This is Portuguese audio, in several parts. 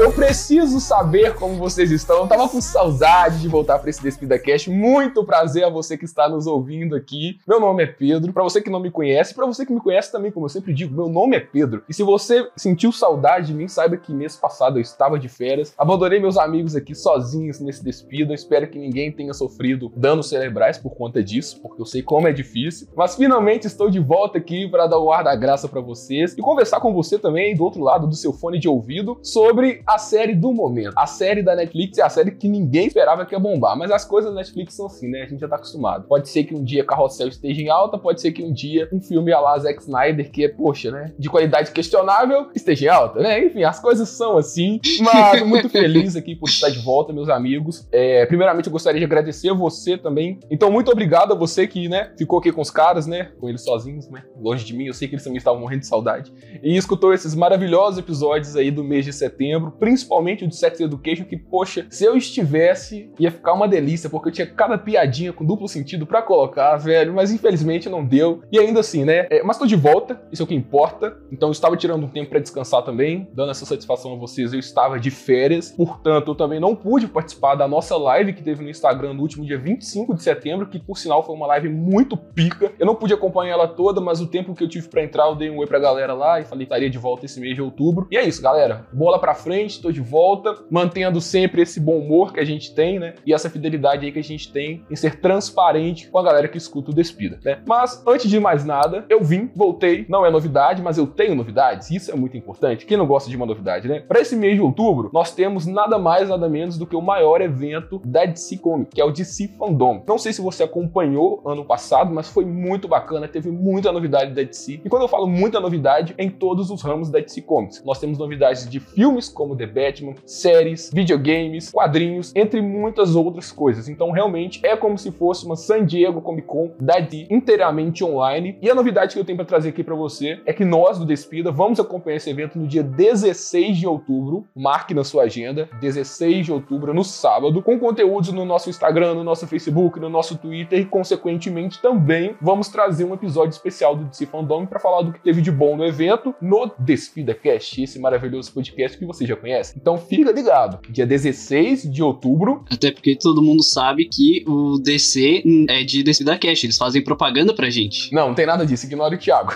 Eu preciso saber como vocês estão. Eu tava com saudade de voltar para esse Despida Cast. Muito prazer a você que está nos ouvindo aqui. Meu nome é Pedro. Para você que não me conhece, para você que me conhece também, como eu sempre digo, meu nome é Pedro. E se você sentiu saudade de mim, saiba que mês passado eu estava de férias. Abandonei meus amigos aqui sozinhos nesse Despida. Espero que ninguém tenha sofrido danos cerebrais por conta disso, porque eu sei como é difícil. Mas finalmente estou de volta aqui para dar o ar da graça para vocês e conversar com você também do outro lado do seu fone de ouvido sobre a série do momento. A série da Netflix é a série que ninguém esperava que ia bombar, mas as coisas da Netflix são assim, né? A gente já tá acostumado. Pode ser que um dia Carrossel esteja em alta, pode ser que um dia um filme a lá Zack Snyder, que é, poxa, né, de qualidade questionável, esteja em alta, né? Enfim, as coisas são assim, mas muito feliz aqui por estar de volta, meus amigos. É, primeiramente, eu gostaria de agradecer a você também. Então, muito obrigado a você que, né, ficou aqui com os caras, né, com eles sozinhos, né, longe de mim. Eu sei que eles também estavam morrendo de saudade. E escutou esses maravilhosos episódios aí do mês de setembro, principalmente o de Sex Education, que, poxa, se eu estivesse, ia ficar uma delícia, porque eu tinha cada piadinha com duplo sentido para colocar, velho, mas infelizmente não deu. E ainda assim, né? É, mas tô de volta, isso é o que importa. Então eu estava tirando um tempo para descansar também, dando essa satisfação a vocês. Eu estava de férias, portanto, eu também não pude participar da nossa live que teve no Instagram no último dia 25 de setembro, que por sinal foi uma live muito pica. Eu não pude acompanhar ela toda, mas o tempo que eu tive para entrar, eu dei um oi pra galera lá e falei que estaria de volta esse mês de outubro. E é isso, galera. Bola pra frente, tô de volta, mantendo sempre esse bom humor que a gente tem, né? E essa fidelidade aí que a gente tem em ser transparente com a galera que escuta o Despida, né? Mas, antes de mais nada, eu vim, voltei, não é novidade, mas eu tenho novidades, isso é muito importante. Quem não gosta de uma novidade, né? Para esse mês de outubro, nós temos nada mais, nada menos do que o maior evento da DC Comics, que é o DC Fandom. Não sei se você acompanhou ano passado, mas foi muito bacana, teve muita novidade da DC. E quando eu falo muita novidade, é em todos os ramos da DC Comics. Nós temos novidades de filmes como The Batman, séries, videogames, quadrinhos, entre muitas outras coisas. Então, realmente é como se fosse uma San Diego Comic Con da DC inteiramente online. E a novidade que eu tenho para trazer aqui para você é que nós do Despida vamos acompanhar esse evento no dia 16 de outubro. Marque na sua agenda, 16 de outubro, no sábado, com conteúdos no nosso Instagram, no nosso Facebook, no nosso Twitter e, consequentemente, também vamos trazer um episódio especial do DC Fandom para falar do que teve de bom no evento no Despida Cast, esse maravilhoso podcast que você já conhece. Então fica ligado, dia 16 de outubro. Até porque todo mundo sabe que o DC é de Despida Cast, eles fazem propaganda pra gente. Não, não tem nada disso, ignora o Thiago.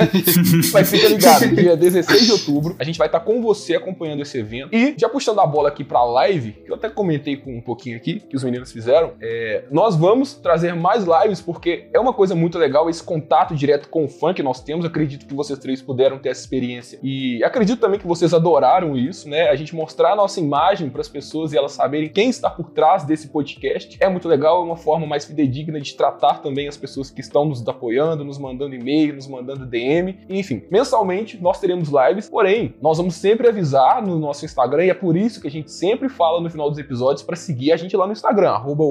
Mas fica ligado, dia 16 de outubro, a gente vai estar com você acompanhando esse evento. E já puxando a bola aqui pra live, que eu até comentei com um pouquinho aqui, que os meninos fizeram, é, nós vamos trazer mais lives, porque é uma coisa muito legal esse contato direto com o fã que nós temos. Acredito que vocês três puderam ter essa experiência. E acredito também que vocês adoraram isso, né? A gente mostrar a nossa imagem para as pessoas e elas saberem quem está por trás desse podcast. É muito legal, é uma forma mais fidedigna de tratar também as pessoas que estão nos apoiando, nos mandando e-mail, nos mandando DM. Enfim, mensalmente nós teremos lives, porém, nós vamos sempre avisar no nosso Instagram e é por isso que a gente sempre fala no final dos episódios para seguir a gente lá no Instagram, arroba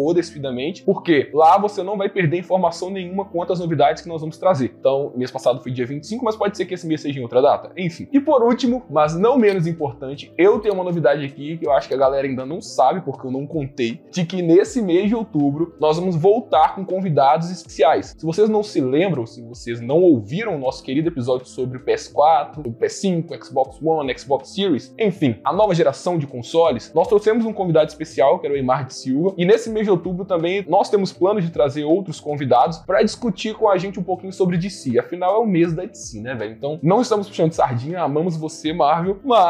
porque lá você não vai perder informação nenhuma quanto às novidades que nós vamos trazer. Então, mês passado foi dia 25, mas pode ser que esse mês seja em outra data. Enfim. E por último, mas não menos importante, eu tenho uma novidade aqui que eu acho que a galera ainda não sabe, porque eu não contei, de que nesse mês de outubro nós vamos voltar com convidados especiais. Se vocês não se lembram, se vocês não ouviram o nosso querido episódio sobre o PS4, o PS5, Xbox One, Xbox Series, enfim, a nova geração de consoles, nós trouxemos um convidado especial, que era o Eymar de Silva, e nesse mês de outubro também nós temos planos de trazer outros convidados para discutir com a gente um pouquinho sobre DC. Afinal, é o mês da DC, né, velho? Então, não estamos puxando sardinha, amamos você, Marvel, mas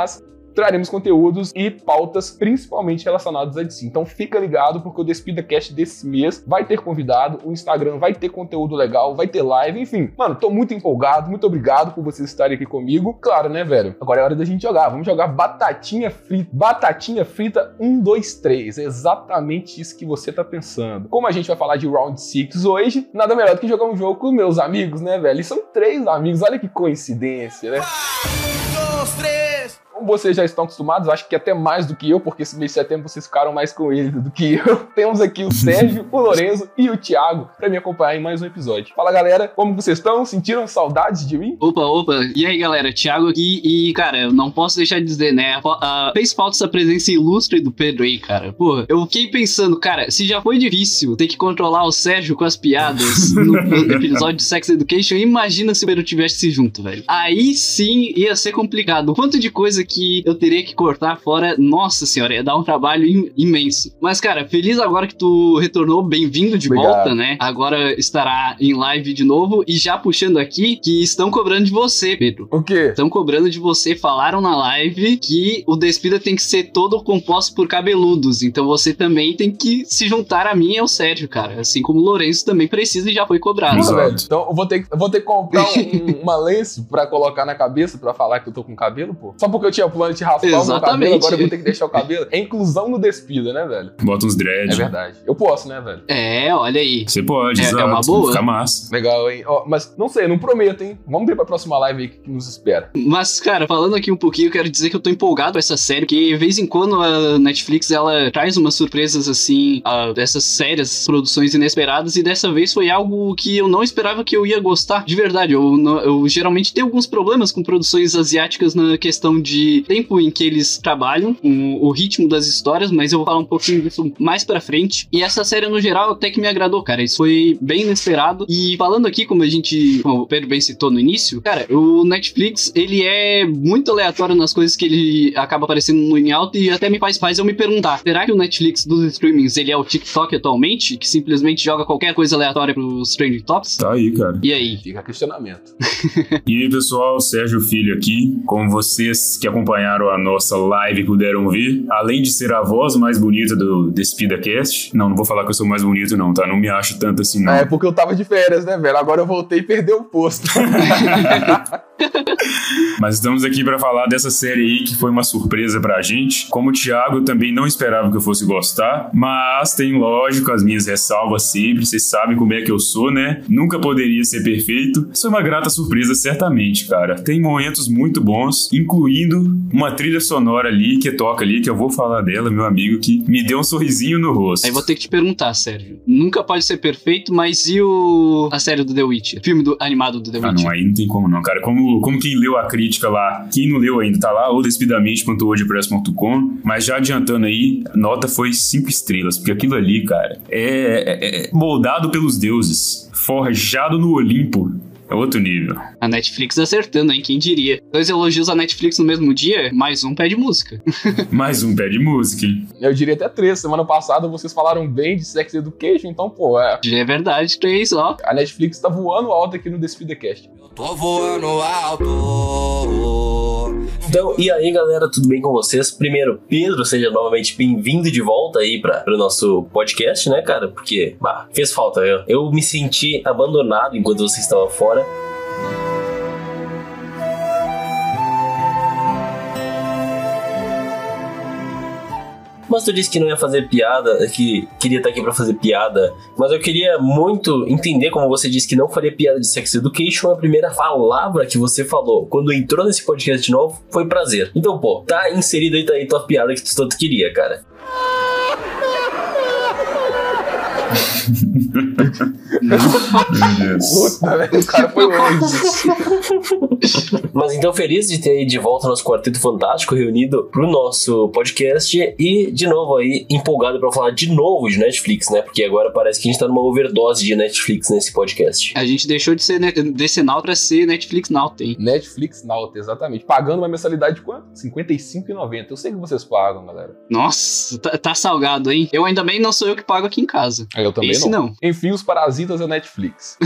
traremos conteúdos e pautas principalmente relacionados a DC. Então fica ligado porque o Despida Cast desse mês vai ter convidado, o Instagram vai ter conteúdo legal, vai ter live, enfim. Mano, tô muito empolgado, muito obrigado por vocês estarem aqui comigo. Claro, né, velho? Agora é hora da gente jogar. Vamos jogar batatinha frita, batatinha frita 1 2 3. É exatamente isso que você tá pensando. Como a gente vai falar de Round 6 hoje, nada melhor do que jogar um jogo com meus amigos, né, velho? E são três amigos, olha que coincidência, né? Como vocês já estão acostumados, acho que até mais do que eu, porque esse mês de setembro vocês ficaram mais com ele do que eu. Temos aqui o Sérgio, o Lorenzo e o Thiago para me acompanhar em mais um episódio. Fala galera, como vocês estão? Sentiram saudades de mim? Opa, opa. E aí galera, Thiago aqui e cara, eu não posso deixar de dizer, né? Uh, fez falta essa presença ilustre do Pedro aí, cara. Pô, eu fiquei pensando, cara, se já foi difícil ter que controlar o Sérgio com as piadas no, no episódio de Sex Education, imagina se o Pedro tivesse junto, velho. Aí sim ia ser complicado. O quanto de coisa que eu teria que cortar fora. Nossa senhora, ia dar um trabalho im imenso. Mas, cara, feliz agora que tu retornou, bem-vindo de Obrigado. volta, né? Agora estará em live de novo. E já puxando aqui, que estão cobrando de você, Pedro. O quê? Estão cobrando de você, falaram na live que o Despida tem que ser todo composto por cabeludos. Então você também tem que se juntar a mim e ao Sérgio, cara. Assim como o Lourenço também precisa e já foi cobrado. Exato. velho. Então eu vou ter, que- eu vou ter que comprar um- uma lenço pra colocar na cabeça pra falar que eu tô com cabelo, pô. Só porque eu tinha plano de raspar o meu cabelo, Exatamente. agora eu vou ter que deixar o cabelo. É inclusão no despida, né, velho? Bota uns É dread. verdade. Eu posso, né, velho? É, olha aí. Você pode, É- é uma boa. Fica massa. Legal, hein? Ó, mas não sei, não prometo, hein? Vamos ver pra próxima live aí que nos espera. Mas, cara, falando aqui um pouquinho, eu quero dizer que eu tô empolgado com essa série, que de vez em quando a Netflix ela traz umas surpresas assim, ah, dessas sérias produções inesperadas, e dessa vez foi algo que eu não esperava que eu ia gostar. De verdade, eu, eu geralmente tenho alguns problemas com produções asiáticas na questão de tempo em que eles trabalham, com o ritmo das histórias, mas eu vou falar um pouquinho disso mais pra frente. E essa série, no geral, até que me agradou, cara. Isso foi bem inesperado. E falando aqui, como a gente, como o Pedro bem citou no início, cara, o Netflix, ele é muito aleatório nas coisas que ele acaba aparecendo no em alto e até me faz, faz eu me perguntar, será que o Netflix dos streamings, ele é o TikTok atualmente, que simplesmente joga qualquer coisa aleatória pros trending tops? Tá aí, cara. E aí? Fica questionamento. E aí, pessoal, Sérgio Filho aqui. Como vocês que acompanharam a nossa live puderam ver, além de ser a voz mais bonita do Despida Cast, não, não vou falar que eu sou mais bonito, não, tá? Não me acho tanto assim, não. É porque eu tava de férias, né, velho? Agora eu voltei e perdi o posto. Mas estamos aqui pra falar dessa série aí que foi uma surpresa pra gente. Como o Thiago, eu também não esperava que eu fosse gostar, mas tem, lógico, as minhas ressalvas sempre. Vocês sabem como é que eu sou, né? Nunca poderia ser perfeito. Isso é uma grata surpresa, certamente, cara. Tem momentos muito bons, incluindo uma trilha sonora ali que toca ali, que eu vou falar dela, meu amigo, que me deu um sorrisinho no rosto. Aí vou ter que te perguntar, Sérgio. Nunca pode ser perfeito, mas e o a série do The Witcher? Filme do, animado do The Ah, Witcher? não, aí não tem como não, cara. Como, como quem leu a crítica lá, quem não leu ainda, tá lá, ou despidamente.wordpress.com, mas já adiantando aí, a nota foi cinco estrelas, porque aquilo ali, cara, é, é- é moldado pelos deuses, forjado no Olimpo. É outro nível. A Netflix acertando, hein? Quem diria? Dois elogios à Netflix no mesmo dia, mais um pé de música. Mais um pé de música, hein? Eu diria até três. Semana passada vocês falaram bem de Sex Education, então, pô, é. Já é verdade, três, ó. A Netflix tá voando alto aqui no DespidaCast. Tô voando alto. Então, e aí galera, tudo bem com vocês? Primeiro, Pedro, seja novamente bem-vindo de volta aí para o nosso podcast, né, cara? Porque, bah, fez falta, eu, eu me senti abandonado enquanto você estava fora. Mas tu disse que não ia fazer piada, que queria estar aqui pra fazer piada. Mas eu queria muito entender como você disse que não faria piada de sex education. A primeira palavra que você falou quando entrou nesse podcast de novo foi prazer. Então, pô, tá inserida aí, tá aí tua piada que tu tanto queria, cara. Puta, velho, o cara foi longe. Mas então, feliz de ter aí de volta nosso Quarteto Fantástico reunido pro nosso podcast e, de novo, aí, empolgado pra falar de novo de Netflix, né? Porque agora parece que a gente tá numa overdose de Netflix nesse podcast. A gente deixou de ser ne- decenal pra ser Netflix Now, tem. Netflix Now, exatamente. Pagando uma mensalidade de quanto? R$ 55,90. Eu sei que vocês pagam, galera. Nossa, tá, tá salgado, hein? Eu ainda bem não sou eu que pago aqui em casa. Eu também Esse não. não. Enfim, os parasitas da Netflix.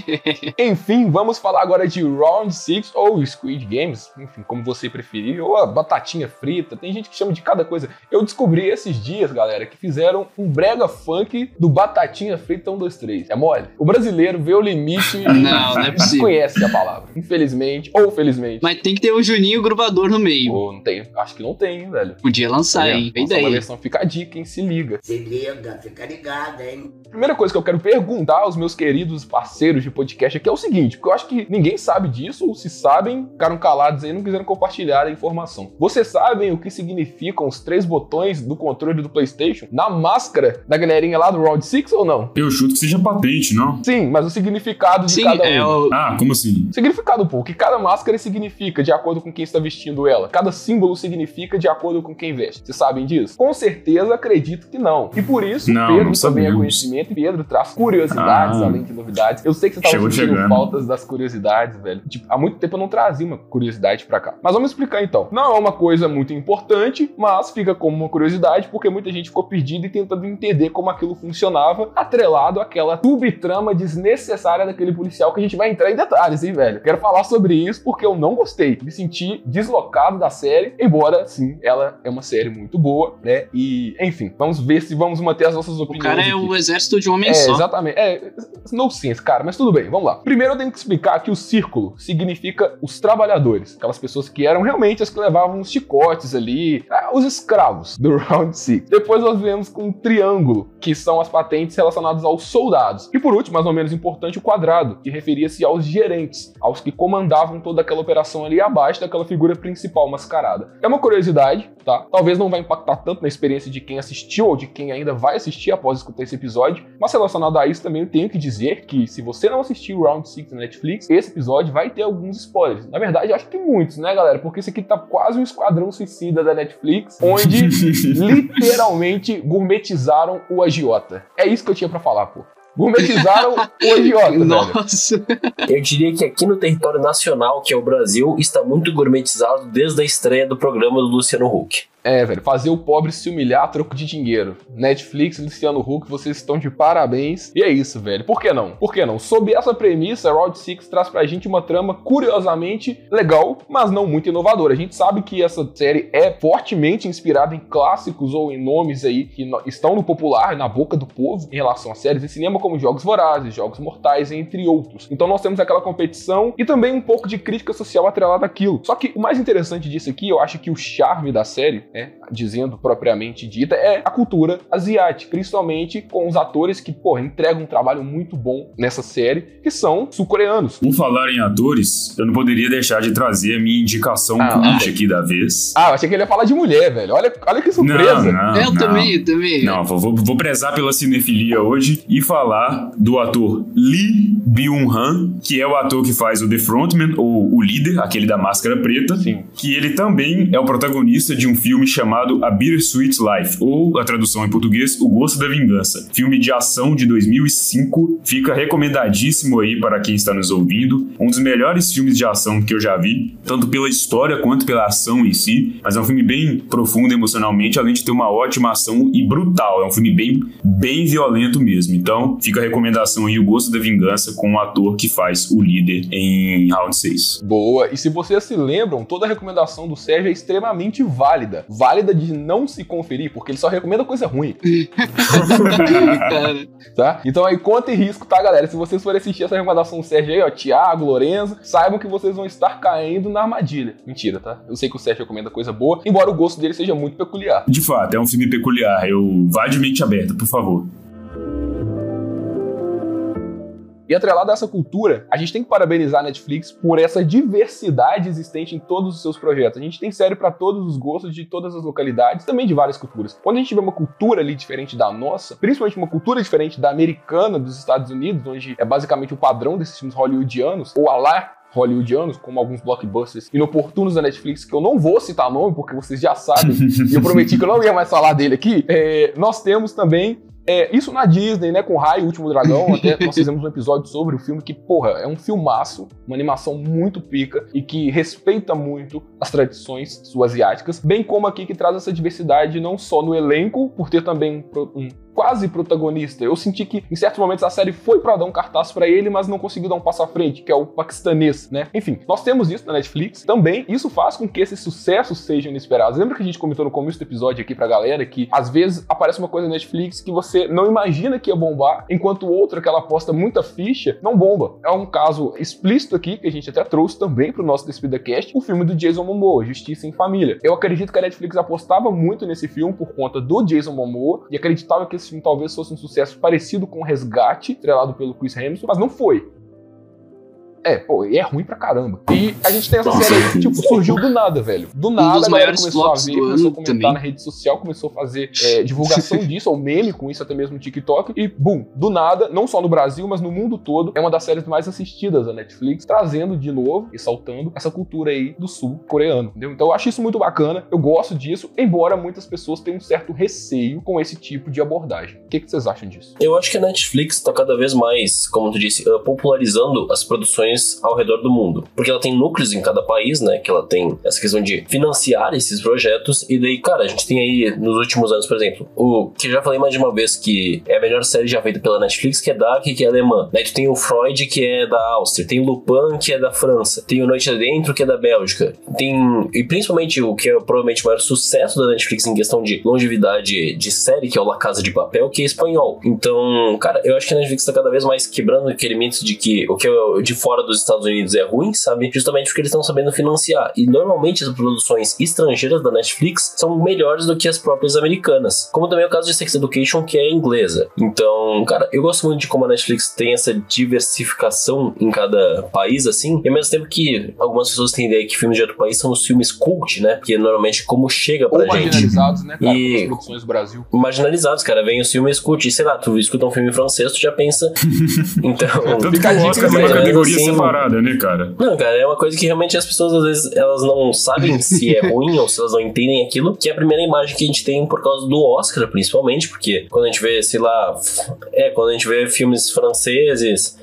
Enfim, vamos falar agora de Round 6 ou Squid Games, enfim, como você preferir, ou a batatinha frita, tem gente que chama de cada coisa. Eu descobri esses dias, galera, que fizeram um brega funk do Batatinha Frita 1, 2, 3. É mole? O brasileiro vê o limite e Não, não é possível. desconhece a palavra. Infelizmente, ou felizmente. Mas tem que ter o Juninho grubador no meio. Ou não tem, acho que não tem, hein, velho. Podia lançar, hein? Boa Nossa, uma versão fica a dica, hein? Se liga. Se liga, fica ligado, hein? Primeira coisa que eu quero perguntar aos meus queridos parceiros de podcast aqui é o seguinte, porque eu acho que ninguém sabe disso, ou se sabem, ficaram calados aí e não quiseram compartilhar a informação. Vocês sabem o que significam os três botões do controle do PlayStation na máscara da galerinha lá do Round 6 ou não? Eu chuto que seja patente, não? Sim, mas o significado de Sim, cada um. é o. Ah, como assim? Significado, pô, que cada máscara significa de acordo com quem está vestindo ela. Cada símbolo significa de acordo com quem veste. Vocês sabem disso? Com certeza acredito que não. E por isso, Não, Pedro não também é. Conhecimento e Pedro traz curiosidades, Ah. além de novidades. Eu sei que você tava Chegou sentindo faltas das curiosidades, velho. Tipo, há muito tempo eu não trazia uma curiosidade pra cá. Mas vamos explicar então. Não é uma coisa muito importante, mas fica como uma curiosidade porque muita gente ficou perdida e tentando entender como aquilo funcionava, atrelado àquela subtrama desnecessária daquele policial que a gente vai entrar em detalhes, hein, velho? Quero falar sobre isso porque eu não gostei. Me senti deslocado da série, embora, sim, ela é uma série muito boa, né? E, enfim, vamos ver se vamos manter as nossas O opiniões. cara é aqui. o exército de homem É, só. exatamente. É, no sense, cara, mas tudo bem, vamos lá. Primeiro eu tenho que explicar que o círculo significa os trabalhadores, aquelas pessoas que eram realmente as que levavam os chicotes ali, ah, os escravos do Round Six. Depois nós vemos com um triângulo, que são as patentes relacionadas aos soldados. E por último, mais ou menos importante, o quadrado, que referia-se aos gerentes, aos que comandavam toda aquela operação ali abaixo daquela figura principal mascarada. É uma curiosidade, tá? Talvez não vai impactar tanto na experiência de quem assistiu ou de quem ainda vai assistir após escutar esse episódio, mas relacionado a isso também eu tenho que dizer que se você não assistiu o Round 6 na Netflix, esse episódio vai ter alguns spoilers. Na verdade, acho que muitos, né, galera? Porque esse aqui tá quase um esquadrão suicida da Netflix, onde literalmente gourmetizaram o agiota. É isso que eu tinha pra falar, pô. Gourmetizaram o agiota, velho. Nossa. Eu diria que aqui no território nacional, que é o Brasil, está muito gourmetizado desde a estreia do programa do Luciano Huck. É, velho, fazer o pobre se humilhar a troco de dinheiro. Netflix, Luciano Huck, vocês estão de parabéns. E é isso, velho. Por que não? Por que não? Sob essa premissa, Round 6 traz pra gente uma trama curiosamente legal, mas não muito inovadora. A gente sabe que essa série é fortemente inspirada em clássicos ou em nomes aí que estão no popular, na boca do povo, em relação a séries de cinema como Jogos Vorazes, Jogos Mortais, entre outros. Então nós temos aquela competição e também um pouco de crítica social atrelada àquilo. Só que o mais interessante disso aqui, eu acho que o charme da série, né, dizendo propriamente dita, é a cultura asiática, principalmente com os atores que, porra, entregam um trabalho muito bom nessa série, que são sul-coreanos. Por falar em atores, eu não poderia deixar de trazer a minha indicação Ah, cult aqui da vez. Ah, eu achei que ele ia falar de mulher, velho. Olha, olha que surpresa. Não, não, eu não. também, eu também. Não, vou, vou- vou prezar pela cinefilia hoje e falar do ator Lee Byung-han, que é o ator que faz o The Frontman, ou o líder, aquele da máscara preta, Sim. que ele também é o protagonista de um filme chamado A Bittersweet Life, ou a tradução em português, O Gosto da Vingança. Filme de ação de 2005, fica recomendadíssimo aí para quem está nos ouvindo. Um dos melhores filmes de ação que eu já vi, tanto pela história quanto pela ação em si, mas é um filme bem profundo emocionalmente, além de ter uma ótima ação e brutal. É um filme bem, bem violento mesmo. Então, fica a recomendação aí, O Gosto da Vingança, com o ator que faz o líder em Round 6. Boa. E se vocês se lembram, toda a recomendação do Sérgio é extremamente válida. Válida de não se conferir, porque ele só recomenda coisa ruim, tá? Então aí conta e risco, tá, galera? Se vocês forem assistir essa recomendação do Sérgio aí, ó, Thiago, Lorenzo, saibam que vocês vão estar caindo na armadilha. Mentira, tá? Eu sei que o Sérgio recomenda coisa boa, embora o gosto dele seja muito peculiar. De fato, é um filme peculiar. Eu vá de mente aberta, por favor. E atrelado a essa cultura, a gente tem que parabenizar a Netflix por essa diversidade existente em todos os seus projetos. A gente tem série para todos os gostos, de todas as localidades, também de várias culturas. Quando a gente vê uma cultura ali diferente da nossa, principalmente uma cultura diferente da americana dos Estados Unidos, onde é basicamente o padrão desses filmes hollywoodianos, ou a lá hollywoodianos, como alguns blockbusters inoportunos da Netflix, que eu não vou citar nome, porque vocês já sabem, e eu prometi que eu não ia mais falar dele aqui, é, nós temos também é, isso na Disney, né, com Rai, o Último Dragão, até nós fizemos um episódio sobre o filme que, porra, é um filmaço, uma animação muito pica e que respeita muito as tradições sul-asiáticas, bem como aqui que traz essa diversidade não só no elenco, por ter também um, um quase protagonista. Eu senti que em certos momentos a série foi pra dar um cartaz pra ele, mas não conseguiu dar um passo à frente, que é o paquistanês, né? Enfim, nós temos isso na Netflix também. Isso faz com que esses sucessos sejam inesperados. Lembra que a gente comentou no começo do episódio aqui pra galera que às vezes aparece uma coisa na Netflix que você não imagina que ia bombar, enquanto outra que ela aposta muita ficha não bomba. É um caso explícito aqui que a gente até trouxe também pro nosso DespidaCast, o filme do Jason Momoa, Justiça em Família. Eu acredito que a Netflix apostava muito nesse filme por conta do Jason Momoa e acreditava que esse filme talvez fosse um sucesso parecido com o Resgate, estrelado pelo Chris Hemsworth, mas não foi. É, pô, e é ruim pra caramba. E a gente tem essa série aí que, tipo, surgiu do nada, velho. Do nada, dos a galera maiores começou a ver, começou a comentar também. na rede social, começou a fazer é, divulgação disso, ou meme com isso, até mesmo no TikTok. E, bum, do nada, não só no Brasil, mas no mundo todo, é uma das séries mais assistidas da Netflix, trazendo de novo e saltando essa cultura aí do sul coreano, entendeu? Então eu acho isso muito bacana, eu gosto disso, embora muitas pessoas tenham um certo receio com esse tipo de abordagem. O que, que vocês acham disso? Eu acho que a Netflix tá cada vez mais, como tu disse, popularizando as produções ao redor do mundo. Porque ela tem núcleos em cada país, né? Que ela tem essa questão de financiar esses projetos. E daí, cara, a gente tem aí nos últimos anos, por exemplo, o que já falei mais de uma vez que é a melhor série já feita pela Netflix, que é Dark, que é alemã. Daí tu tem o Freud, que é da Áustria. Tem o Lupin, que é da França. Tem o Noite Adentro, que é da Bélgica. Tem. E principalmente o que é provavelmente o maior sucesso da Netflix em questão de longevidade de série, que é o La Casa de Papel, que é espanhol. Então, cara, eu acho que a Netflix tá cada vez mais quebrando aquele mito de que o que é de fora dos Estados Unidos é ruim, sabe? Justamente porque eles estão sabendo financiar. E normalmente as produções estrangeiras da Netflix são melhores do que as próprias americanas. Como também é o caso de Sex Education, que é inglesa. Então, cara, eu gosto muito de como a Netflix tem essa diversificação em cada país, assim. E ao mesmo tempo que algumas pessoas têm ideia que filmes de outro país são os filmes cult, né? Porque normalmente como chega pra Ou gente marginalizados, né, cara, E- com as produções do Brasil. marginalizados, cara. Vem o filme escute, sei lá, tu escuta um filme francês, tu já pensa. Então. Tanto que a tem uma categoria Assim, separada, né, cara? Não, cara, é uma coisa que realmente as pessoas às vezes elas não sabem se é ruim ou se elas não entendem aquilo, que é a primeira imagem que a gente tem por causa do Oscar, principalmente, porque quando a gente vê, sei lá, é, quando a gente vê filmes franceses,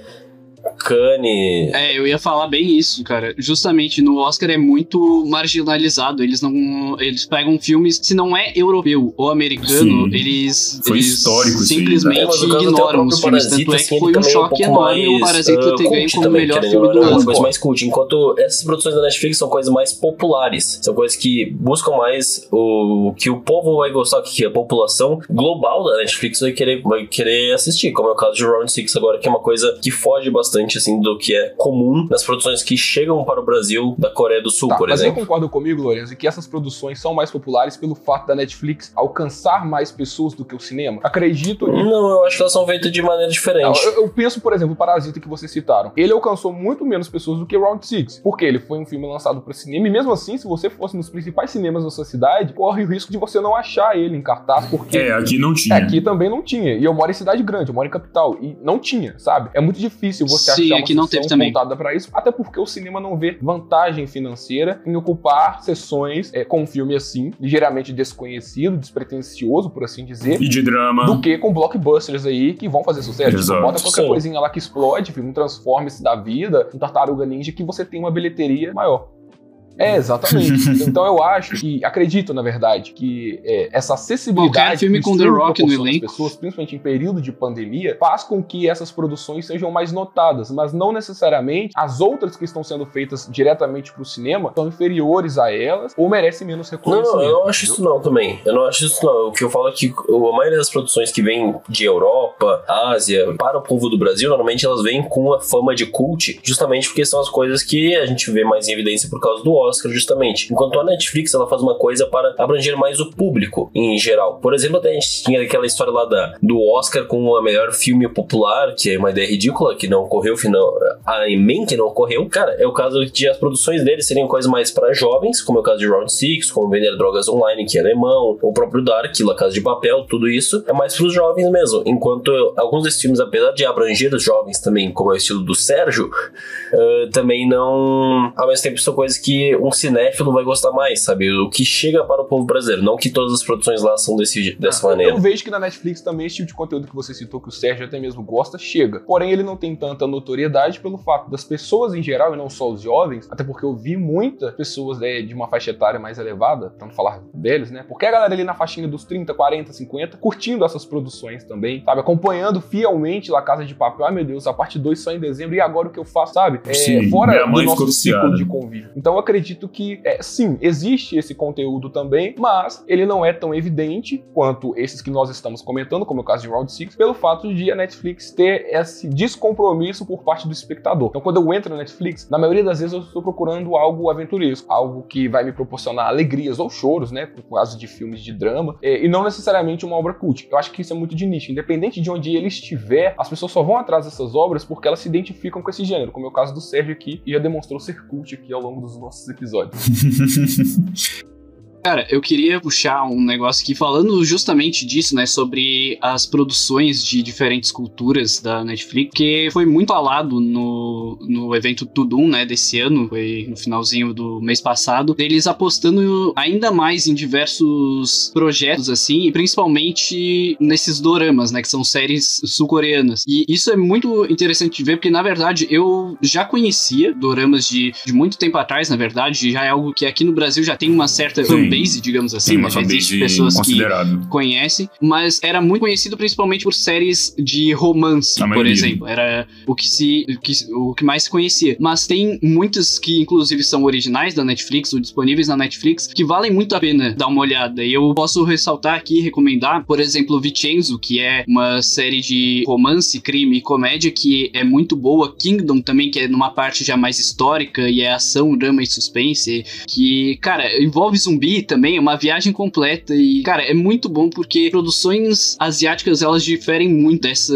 Cannes. É, eu ia falar bem isso, cara. Justamente no Oscar é muito marginalizado. Eles não. Eles pegam filmes, se não é europeu ou americano, Sim. eles. Foi eles histórico isso aí, simplesmente É, mas no caso até o ignoram os filmes. Parasita, Tanto é assim, que foi um é um choque enorme o mais, Parasita ah, ter ganho como também, melhor filme do É uma ano. coisa mais cult. Enquanto essas produções da Netflix são coisas mais populares, são coisas que buscam mais o que o povo vai gostar, que a população global da Netflix vai querer, vai querer assistir, como é o caso de Round Six agora, que é uma coisa que foge bastante assim do que é comum nas produções que chegam para o Brasil da Coreia do Sul, Tá, por mas exemplo. você concorda comigo, Lourenço, que essas produções são mais populares pelo fato da Netflix alcançar mais pessoas do que o cinema? Acredito Não, eu acho que elas são feitas de maneira Não, diferente. eu, eu penso, por exemplo, o Parasita que vocês citaram. Ele alcançou muito menos pessoas do que Round Six. Porque ele foi um filme lançado para cinema. E mesmo assim, se você fosse nos principais cinemas da sua cidade, corre o risco de você não achar ele em cartaz. Porque É, aqui não é, tinha. aqui também não tinha. E eu moro em cidade grande, eu moro em capital. E não tinha, sabe? É muito difícil você Sim, achar uma aqui não sessão teve também. voltada para isso. Até porque o cinema não vê vantagem financeira em ocupar sessões é, com um filme assim, ligeiramente desconhecido, despretensioso, por assim dizer E de drama. do que com blockbusters aí que vão fazer sucesso. Tipo, Exato. bota qualquer Sim. coisinha lá que explode, filme, um Transformers da vida, um Tartaruga Ninja, que você tem uma bilheteria maior. É, exatamente. então eu acho que, acredito, na verdade, que é, essa acessibilidade Qualquer filme com The Rock no elenco. pessoas, principalmente em período de pandemia, faz com que essas produções sejam mais notadas, mas não necessariamente as outras que estão sendo feitas diretamente para o cinema são inferiores a elas ou merecem menos reconhecimento. não, eu não acho isso não também. Eu não acho isso não. O que eu falo é que a maioria das produções que vem de Europa, Ásia, para o povo do Brasil, normalmente elas vêm com a fama de cult, justamente porque são as coisas que a gente vê mais em evidência por causa do Oscar, justamente. Enquanto a Netflix, ela faz uma coisa para abranger mais o público em geral. Por exemplo, até a gente tinha aquela história lá da, do Oscar com o melhor filme popular, que é uma ideia ridícula, que não ocorreu, final, a emenda que não ocorreu. Cara, é o caso de as produções deles serem coisas mais para jovens, como é o caso de Round Six, como Vender Drogas Online, que é alemão, o próprio Dark, La Casa de Papel, tudo isso é mais para os jovens mesmo. Enquanto alguns desses filmes, apesar de abranger os jovens também, como é o estilo do Sérgio, eh, também não. Ao mesmo tempo, são coisas que um cinéfilo vai gostar mais, sabe? O que chega para o povo brasileiro. Não que todas as produções lá são desse, dessa Ah, maneira. Eu vejo que na Netflix também esse tipo de conteúdo que você citou, que o Sérgio até mesmo gosta, chega. Porém, ele não tem tanta notoriedade pelo fato das pessoas em geral, e não só os jovens, até porque eu vi muitas pessoas né, de uma faixa etária mais elevada, tanto falar velhos, né? Porque a galera ali na faixinha dos 30, 40, 50, curtindo essas produções também, sabe? Acompanhando fielmente La Casa de Papel. Ai meu Deus, a parte 2 só em dezembro, e agora o que eu faço, sabe? É, Sim, fora do nosso ciclo de convívio. Então eu acredito acredito que, é, sim, existe esse conteúdo também, mas ele não é tão evidente quanto esses que nós estamos comentando, como é o caso de Round 6, pelo fato de a Netflix ter esse descompromisso por parte do espectador. Então, quando eu entro na Netflix, na maioria das vezes eu estou procurando algo aventuresco, algo que vai me proporcionar alegrias ou choros, né, por causa de filmes de drama, é, e não necessariamente uma obra cult. Eu acho que isso é muito de nicho. Independente de onde ele estiver, as pessoas só vão atrás dessas obras porque elas se identificam com esse gênero, como é o caso do Sérgio aqui, e já demonstrou ser cult aqui ao longo dos nossos episódios. Cara, eu queria puxar um negócio aqui falando justamente disso, né? Sobre as produções de diferentes culturas da Netflix, que foi muito falado no, no evento Tudum, né? Desse ano, foi no finalzinho do mês passado, eles apostando ainda mais em diversos projetos, assim, e principalmente nesses doramas, né? Que são séries sul-coreanas. E isso é muito interessante de ver, porque na verdade eu já conhecia doramas de, de muito tempo atrás, na verdade, já é algo que aqui no Brasil já tem uma certa. Sim fanbase, digamos assim. Sim, uma né? Existe fanbase pessoas que conhecem, mas era muito conhecido principalmente por séries de romance, por exemplo. Era o que se o que, o que mais se conhecia. Mas tem muitas que inclusive são originais da Netflix ou disponíveis na Netflix que valem muito a pena dar uma olhada. E eu posso ressaltar aqui e recomendar, por exemplo, Vincenzo, que é uma série de romance, crime e comédia que é muito boa. Kingdom também, que é numa parte já mais histórica e é ação, drama e suspense, que, cara, envolve zumbi também, é uma viagem completa e, cara, é muito bom porque produções asiáticas elas diferem muito dessa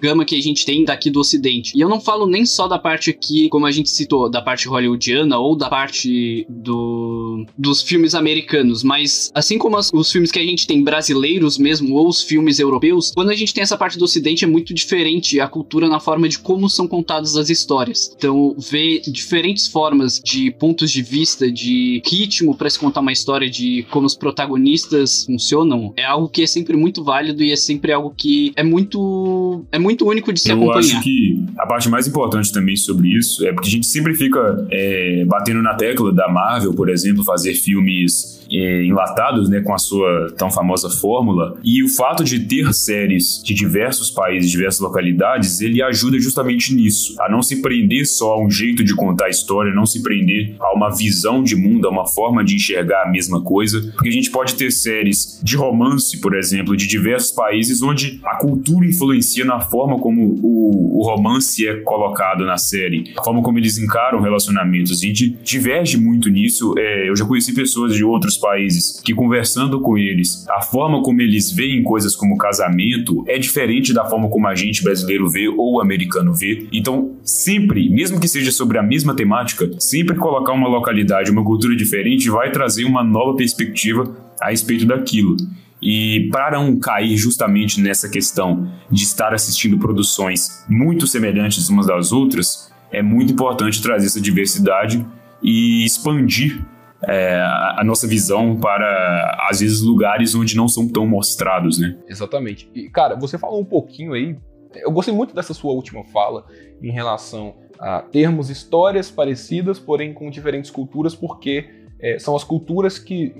gama que a gente tem daqui do ocidente. E eu não falo nem só da parte aqui, como a gente citou, da parte hollywoodiana ou da parte do dos filmes americanos, mas assim como as- os filmes que a gente tem brasileiros mesmo ou os filmes europeus, quando a gente tem essa parte do ocidente é muito diferente a cultura na forma de como são contadas as histórias. Então, ver diferentes formas de pontos de vista, de ritmo para se contar uma história, de como os protagonistas funcionam, é algo que é sempre muito válido e é sempre algo que é muito é muito único de se Eu acompanhar. acho que a parte mais importante também sobre isso é porque a gente sempre fica é, batendo na tecla da Marvel, por exemplo, fazer filmes é, enlatados, né, com a sua tão famosa fórmula. E o fato de ter séries de diversos países, diversas localidades, ele ajuda justamente nisso, a não se prender só a um jeito de contar a história, não se prender a uma visão de mundo, a uma forma de enxergar a mesma coisa, porque a gente pode ter séries de romance, por exemplo, de diversos países onde a cultura influencia na forma como o, o romance é colocado na série, a forma como eles encaram relacionamentos. A gente diverge muito nisso. É, eu já conheci pessoas de outros países que, conversando com eles, a forma como eles veem coisas como casamento é diferente da forma como a gente brasileiro vê ou americano vê. Então, sempre, mesmo que seja sobre a mesma temática, sempre colocar uma localidade, uma cultura diferente vai trazer uma nova perspectiva a respeito daquilo. E para não cair justamente nessa questão de estar assistindo produções muito semelhantes umas das outras, é muito importante trazer essa diversidade e expandir é, a nossa visão para, às vezes, lugares onde não são tão mostrados, né? Exatamente. E, cara, você falou um pouquinho aí. Eu gostei muito dessa sua última fala em relação a termos histórias parecidas, porém com diferentes culturas, porque é, são as culturas que,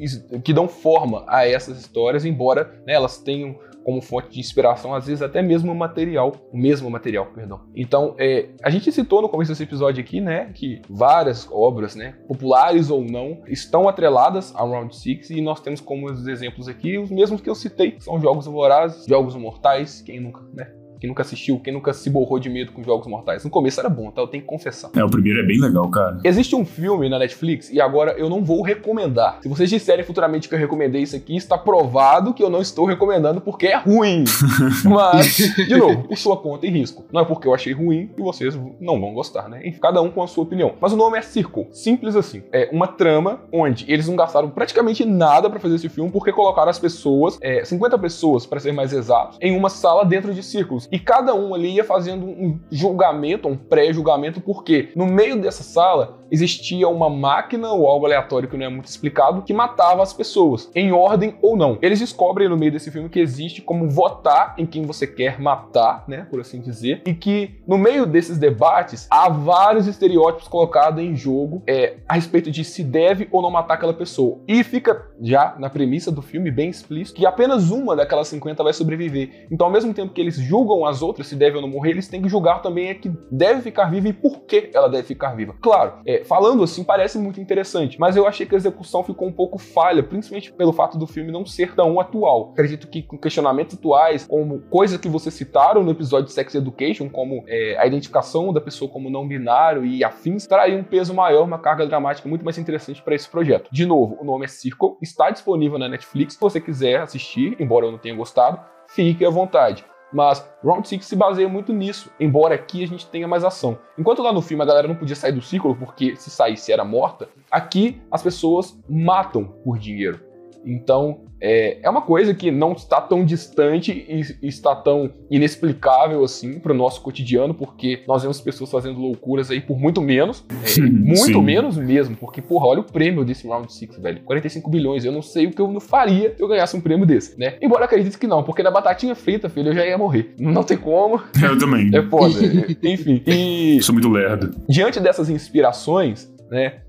que dão forma a essas histórias, embora né, elas tenham como fonte de inspiração, às vezes até mesmo material, o mesmo material, perdão. Então, é, a gente citou no começo desse episódio aqui, né, que várias obras, né, populares ou não, estão atreladas a Round Six e nós temos como os exemplos aqui os mesmos que eu citei, são Jogos Vorazes, Jogos Mortais, quem nunca, né, quem nunca assistiu, quem nunca se borrou de medo com Jogos Mortais. No começo era bom, tá? Eu tenho que confessar. É, o primeiro é bem legal, cara. Existe um filme na Netflix e agora eu não vou recomendar. Se vocês disserem futuramente que eu recomendei isso aqui, está provado que eu não estou recomendando porque é ruim. Mas, de novo, por sua conta e risco. Não é porque eu achei ruim e vocês não vão gostar, né? Enfim, cada um com a sua opinião. Mas o nome é Circle. Simples assim. É uma trama onde eles não gastaram praticamente nada pra fazer esse filme porque colocaram as pessoas, é, 50 pessoas, para ser mais exato, em uma sala dentro de círculos. E cada um ali ia fazendo um julgamento, um pré-julgamento, porque no meio dessa sala existia uma máquina ou algo aleatório que não é muito explicado que matava as pessoas, em ordem ou não. Eles descobrem no meio desse filme que existe como votar em quem você quer matar, né, por assim dizer, e que no meio desses debates há vários estereótipos colocados em jogo é, a respeito de se deve ou não matar aquela pessoa. E fica já na premissa do filme bem explícito que apenas uma daquelas 50 vai sobreviver. Então, ao mesmo tempo que eles julgam as outras se deve ou não morrer, eles têm que julgar também a que deve ficar viva e por que ela deve ficar viva. Claro, é, falando assim, parece muito interessante, mas eu achei que a execução ficou um pouco falha, principalmente pelo fato do filme não ser tão atual. Acredito que com questionamentos atuais, como coisas que vocês citaram no episódio de Sex Education, como é, a identificação da pessoa como não binário e afins, traria um peso maior, uma carga dramática muito mais interessante para esse projeto. De novo, o nome é Circle, está disponível na Netflix, se você quiser assistir, embora eu não tenha gostado, fique à vontade. Mas Round 6 se baseia muito nisso, embora aqui a gente tenha mais ação. Enquanto lá no filme a galera não podia sair do círculo porque se saísse era morta, aqui as pessoas matam por dinheiro. Então é, é uma coisa que não está tão distante e, está tão inexplicável assim para o nosso cotidiano, porque nós vemos pessoas fazendo loucuras aí por muito menos. É, muito Sim. menos mesmo, porque, porra, olha o prêmio desse Round 6, velho. 45 bilhões. Eu não sei o que eu não faria se eu ganhasse um prêmio desse, né? Embora eu acredite que não, porque na batatinha frita, filho, eu já ia morrer. Não tem como. Eu também. É foda. Enfim. E. Sou muito lerdo. Diante dessas inspirações, né?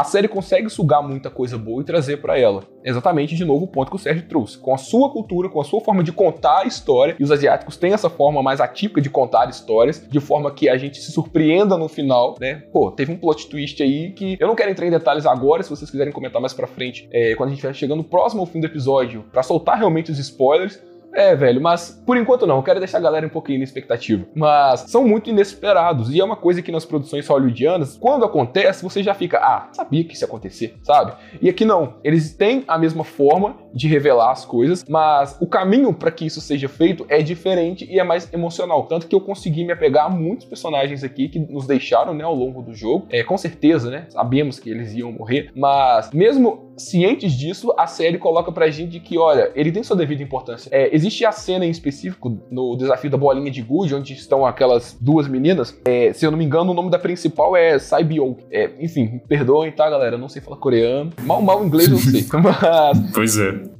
A série consegue sugar muita coisa boa e trazer para ela. Exatamente, de novo, o ponto que o Sérgio trouxe. Com a sua cultura, com a sua forma de contar a história, e os asiáticos têm essa forma mais atípica de contar histórias, de forma que a gente se surpreenda no final, né? Pô, teve um plot twist aí que eu não quero entrar em detalhes agora, se vocês quiserem comentar mais pra frente, é, quando a gente estiver chegando próximo ao fim do episódio, para soltar realmente os spoilers, é, velho, mas por enquanto não, quero deixar a galera um pouquinho na expectativa. Mas são muito inesperados e é uma coisa que nas produções hollywoodianas, quando acontece, você já fica, ah, sabia que isso ia acontecer, sabe? E aqui não, eles têm a mesma forma de revelar as coisas, mas o caminho para que isso seja feito é diferente e é mais emocional. Tanto que eu consegui me apegar a muitos personagens aqui que nos deixaram, né, ao longo do jogo. É, com certeza, né, sabemos que eles iam morrer, mas mesmo cientes disso, a série coloca pra gente que, olha, ele tem sua devida importância. É, existe a cena em específico no desafio da bolinha de gude, onde estão aquelas duas meninas. É, se eu não me engano, o nome da principal é Saibyo. É, enfim, perdoem, tá, galera? Eu não sei falar coreano. Mal, mal inglês eu sei. Mas. Pois é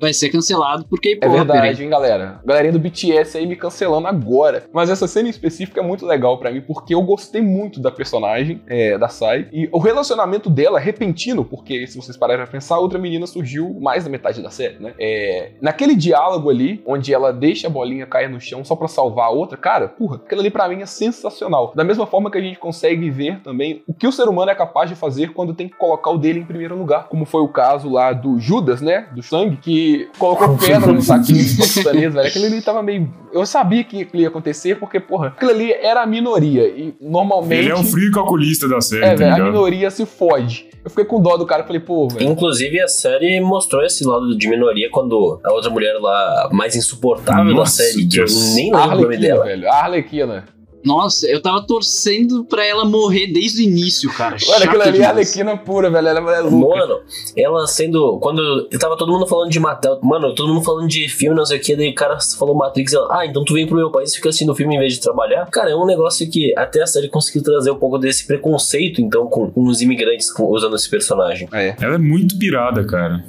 vai ser cancelado por K-pop. É verdade, hein, galera. Galerinha do BTS aí me cancelando agora. Mas essa cena em específico é muito legal para mim, porque eu gostei muito da personagem, é, da Sai. E o relacionamento dela é repentino, porque se vocês pararem pra pensar, outra menina surgiu mais da metade da série, né? É, naquele diálogo ali, onde ela deixa a bolinha cair no chão só para salvar a outra, cara, porra, aquilo ali pra mim é sensacional. Da mesma forma que a gente consegue ver também o que o ser humano é capaz de fazer quando tem que colocar o dele em primeiro lugar. Como foi o caso lá do Judas, né? Do sangue, que colocou pedra no saquinho de paquistanês, velho. Aquilo ali tava meio. Eu sabia que ia acontecer, porque, porra, aquilo ali era a minoria. E normalmente. Ele é um frio calculista da série, é, tá velho, a minoria se fode. Eu fiquei com dó do cara, falei, pô, velho. Inclusive, a série mostrou esse lado de minoria quando a outra mulher lá, mais insuportável Nossa, da série, Deus. que eu nem lembro o nome dela. velho. A Arlequina. Nossa, eu tava torcendo pra ela morrer desde o início, cara. Mano, aquilo ali é Arlequina pura, velho. Ela é louca. Mano, ela sendo. Quando tava todo mundo falando de Matel. Mano, todo mundo falando de filme, não sei o que. Daí o cara falou Matrix. Ela, ah, então tu vem pro meu país e fica assistindo o filme em vez de trabalhar. Cara, é um negócio que até a série conseguiu trazer um pouco desse preconceito, então, com, com os imigrantes com, usando esse personagem. É. Ela é muito pirada, cara.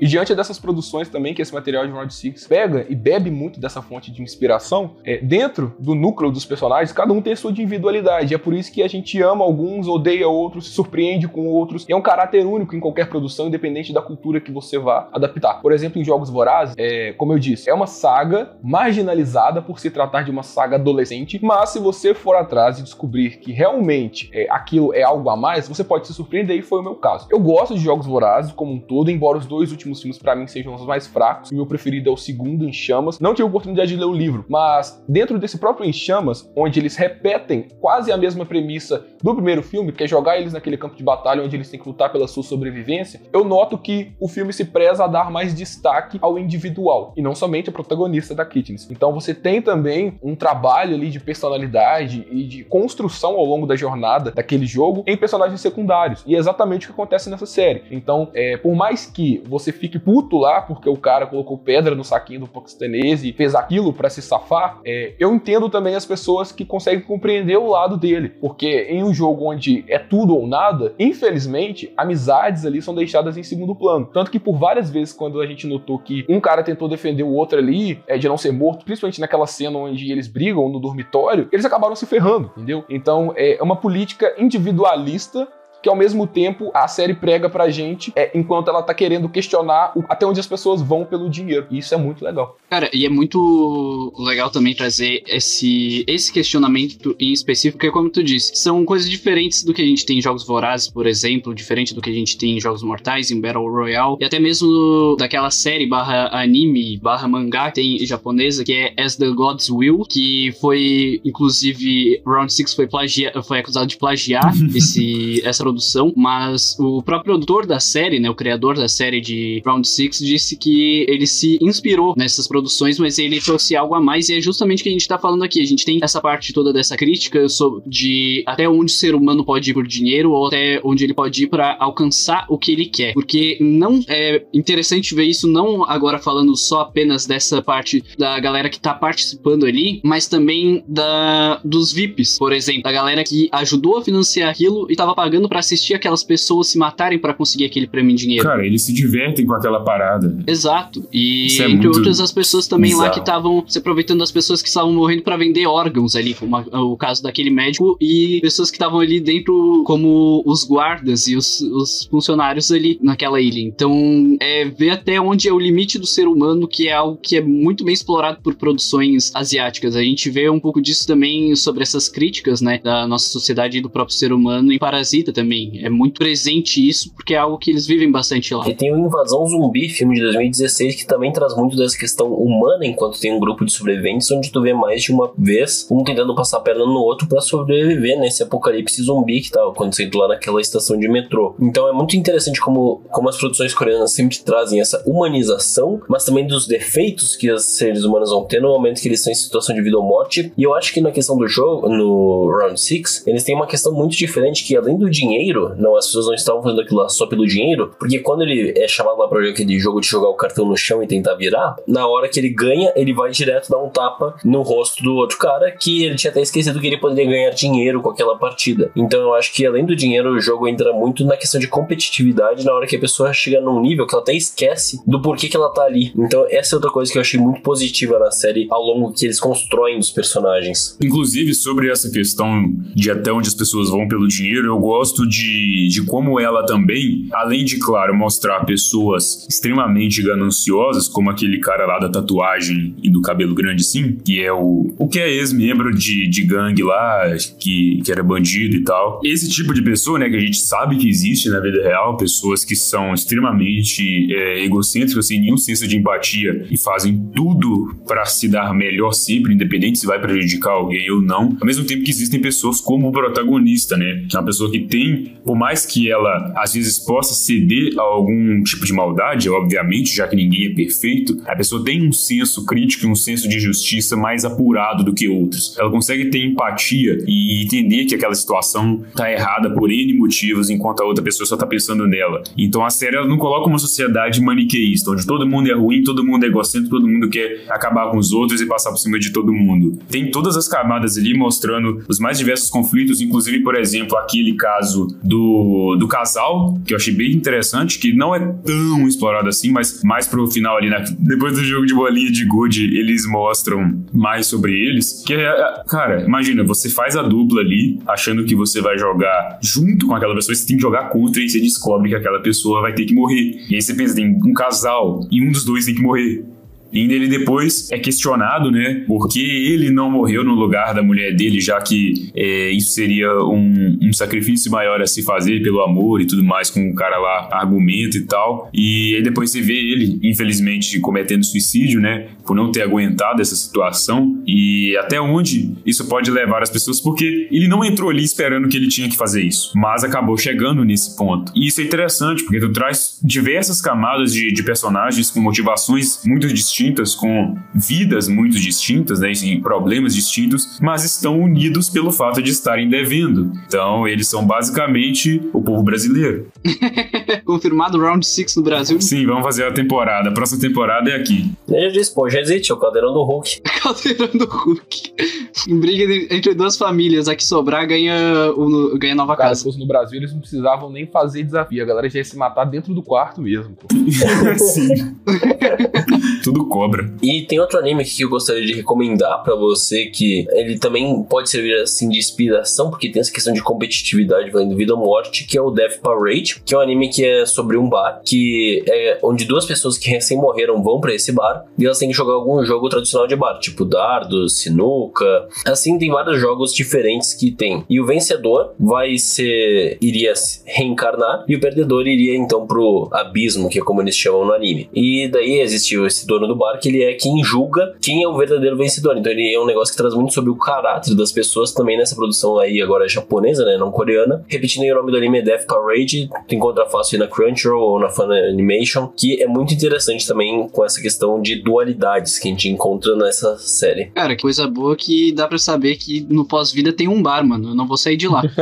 E diante dessas produções também, que esse material de Round 6 pega e bebe muito dessa fonte de inspiração, é, dentro do núcleo dos personagens, cada um tem sua individualidade. É por isso que a gente ama alguns, odeia outros, se surpreende com outros. É um caráter único em qualquer produção, independente da cultura que você vá adaptar. Por exemplo, em Jogos Vorazes, é, como eu disse, é uma saga marginalizada por se tratar de uma saga adolescente, mas se você for atrás e descobrir que realmente é, aquilo é algo a mais, você pode se surpreender e foi o meu caso. Eu gosto de Jogos Vorazes como um todo, embora os dois últimos últimos filmes para mim sejam os mais fracos. O meu preferido é o segundo, Em Chamas. Não tive a oportunidade de ler o livro, mas dentro desse próprio Em Chamas, onde eles repetem quase a mesma premissa do primeiro filme, que é jogar eles naquele campo de batalha onde eles têm que lutar pela sua sobrevivência, eu noto que o filme se preza a dar mais destaque ao individual e não somente ao protagonista da Katniss. Então você tem também um trabalho ali de personalidade e de construção ao longo da jornada daquele jogo em personagens secundários. E é exatamente o que acontece nessa série. Então, é, por mais que você fique puto lá porque o cara colocou pedra no saquinho do paquistanês e fez aquilo para se safar, é, eu entendo também as pessoas que conseguem compreender o lado dele, porque em um jogo onde é tudo ou nada, infelizmente, amizades ali são deixadas em segundo plano. Tanto que por várias vezes, quando a gente notou que um cara tentou defender o outro ali, é, de não ser morto, principalmente naquela cena onde eles brigam no dormitório, eles acabaram se ferrando, entendeu? Então é uma política individualista que ao mesmo tempo a série prega pra gente, é, enquanto ela tá querendo questionar o- até onde as pessoas vão pelo dinheiro. E isso é muito legal. Cara, e é muito legal também trazer esse, esse questionamento em específico, porque como tu disse, são coisas diferentes do que a gente tem em Jogos Vorazes, por exemplo, diferente do que a gente tem em Jogos Mortais, em Battle Royale, e até mesmo daquela série barra anime, barra mangá que tem japonesa, que é As the Gods Will, que foi, inclusive, Round 6 foi, plagia, foi acusado de plagiar esse, essa produção, mas o próprio produtor da série, né, o criador da série de Round 6, disse que ele se inspirou nessas produções, mas ele trouxe algo a mais, e é justamente o que a gente tá falando aqui. A gente tem essa parte toda dessa crítica sobre de até onde o ser humano pode ir por dinheiro, ou até onde ele pode ir para alcançar o que ele quer. Porque não é interessante ver isso, não agora falando só apenas dessa parte da galera que tá participando ali, mas também da dos VIPs, por exemplo, da galera que ajudou a financiar aquilo e tava pagando pra assistir aquelas pessoas se matarem pra conseguir aquele prêmio em dinheiro. Cara, eles se divertem com aquela parada. Exato. E é entre outras as pessoas também lá bizarro. que estavam se aproveitando das pessoas que estavam morrendo pra vender órgãos ali, como a- o caso daquele médico, e pessoas que estavam ali dentro como os guardas e os, os funcionários ali naquela ilha. Então, é ver até onde é o limite do ser humano, que é algo que é muito bem explorado por produções asiáticas. A gente vê um pouco disso também sobre essas críticas, né, da nossa sociedade e do próprio ser humano em Parasita também. É muito presente isso, porque é algo que eles vivem bastante lá. E tem o Invasão Zumbi, filme de 2016, que também traz muito dessa questão humana enquanto tem um grupo de sobreviventes, onde tu vê mais de uma vez um tentando passar a perna no outro pra sobreviver nesse apocalipse zumbi que tá acontecendo lá naquela estação de metrô. Então é muito interessante como, como as produções coreanas sempre trazem essa humanização, mas também dos defeitos que os seres humanos vão ter no momento que eles estão em situação de vida ou morte. E eu acho que na questão do jogo, no Round 6, eles têm uma questão muito diferente que além do dinheiro, não, as pessoas não estavam fazendo aquilo lá só pelo dinheiro, porque quando ele é chamado lá pra aquele jogo de jogar o cartão no chão e tentar virar, na hora que ele ganha, ele vai direto dar um tapa no rosto do outro cara, que ele tinha até esquecido que ele poderia ganhar dinheiro com aquela partida. Então eu acho que além do dinheiro, o jogo entra muito na questão de competitividade na hora que a pessoa chega num nível que ela até esquece do porquê que ela tá ali. Então essa é outra coisa que eu achei muito positiva na série ao longo que eles constroem os personagens. Inclusive, sobre essa questão de até onde as pessoas vão pelo dinheiro, eu gosto de, de como ela também, além de, claro, mostrar pessoas extremamente gananciosas, como aquele cara lá da tatuagem e do cabelo grande, sim, que é o, o que é ex-membro de, de gangue lá, que, que era bandido e tal. Esse tipo de pessoa, né, que a gente sabe que existe na vida real, pessoas que são extremamente é, egocêntricas, sem nenhum senso de empatia e fazem tudo para se dar melhor sempre, independente se vai prejudicar alguém ou não. Ao mesmo tempo que existem pessoas como o protagonista, né? Que é uma pessoa que tem, por mais que ela às vezes possa ceder a algum tipo de maldade, obviamente, já que ninguém é perfeito, a pessoa tem um senso crítico e um senso de justiça mais apurado do que outros. Ela consegue ter empatia e entender que aquela situação tá errada por N motivos, enquanto a outra pessoa só tá pensando nela. Então a série não coloca uma sociedade maniqueísta, onde todo mundo é ruim, todo mundo é egocêntrico, todo mundo quer acabar com os outros e passar por cima de todo mundo. Tem todas as camadas ali mostrando os mais diversos conflitos, inclusive, por exemplo, aquele caso do, do casal, que eu achei bem interessante, que não é tão explorado assim, mas mais pro final ali, né? depois do jogo de bolinha de good, eles mostram mais sobre eles. Que é, cara, imagina, você faz a dupla ali, achando que você vai jogar junto com aquela pessoa, você tem que jogar contra e você descobre que aquela pessoa vai ter que morrer. E aí você pensa, tem um casal e um dos dois tem que morrer. E ele depois é questionado, né? Porque ele não morreu no lugar da mulher dele, já que é, isso seria um, um sacrifício maior a se fazer pelo amor e tudo mais, com o cara lá argumenta e tal. E aí depois você vê ele, infelizmente, cometendo suicídio, né? Por não ter aguentado essa situação. E até onde isso pode levar as pessoas, porque ele não entrou ali esperando que ele tinha que fazer isso, mas acabou chegando nesse ponto. E isso é interessante, porque tu traz diversas camadas de, de personagens com motivações muito distintas distintas, com vidas muito distintas, né, e problemas distintos, mas estão unidos pelo fato de estarem devendo. Então, eles são basicamente o povo brasileiro. Confirmado Round 6 no Brasil. Sim, vamos fazer a temporada. A próxima temporada é aqui. Ele disse, pô, já existe, é o caldeirão do Hulk. Caldeirão do Hulk. Em briga de- entre duas famílias, a que sobrar ganha, o, ganha nova Cara, se casa. fosse no Brasil, eles não precisavam nem fazer desafio. A galera já ia se matar dentro do quarto mesmo. Pô. Sim. Tudo cobra. E tem outro anime que eu gostaria de recomendar pra você que ele também pode servir assim de inspiração, porque tem essa questão de competitividade valendo vida ou morte, que é o Death Parade, que é um anime que é sobre um bar, que é onde duas pessoas que recém morreram vão pra esse bar e elas têm que jogar algum jogo tradicional de bar, tipo dardos, sinuca. Assim, tem vários jogos diferentes que tem. E o vencedor vai ser iria reencarnar e o perdedor iria então pro abismo, que é como eles chamam no anime. E daí existiu esse dono do bar que ele é quem julga quem é o verdadeiro vencedor. Então ele é um negócio que traz muito sobre o caráter das pessoas também nessa produção aí agora japonesa, né, não coreana. Repetindo aí o nome do anime é Death Parade, tu encontra fácil aí na Crunchyroll ou na Fun Animation, que é muito interessante também com essa questão de dualidades que a gente encontra nessa série. Cara, que coisa boa que dá pra saber que no pós-vida tem um bar, mano. Eu não vou sair de lá.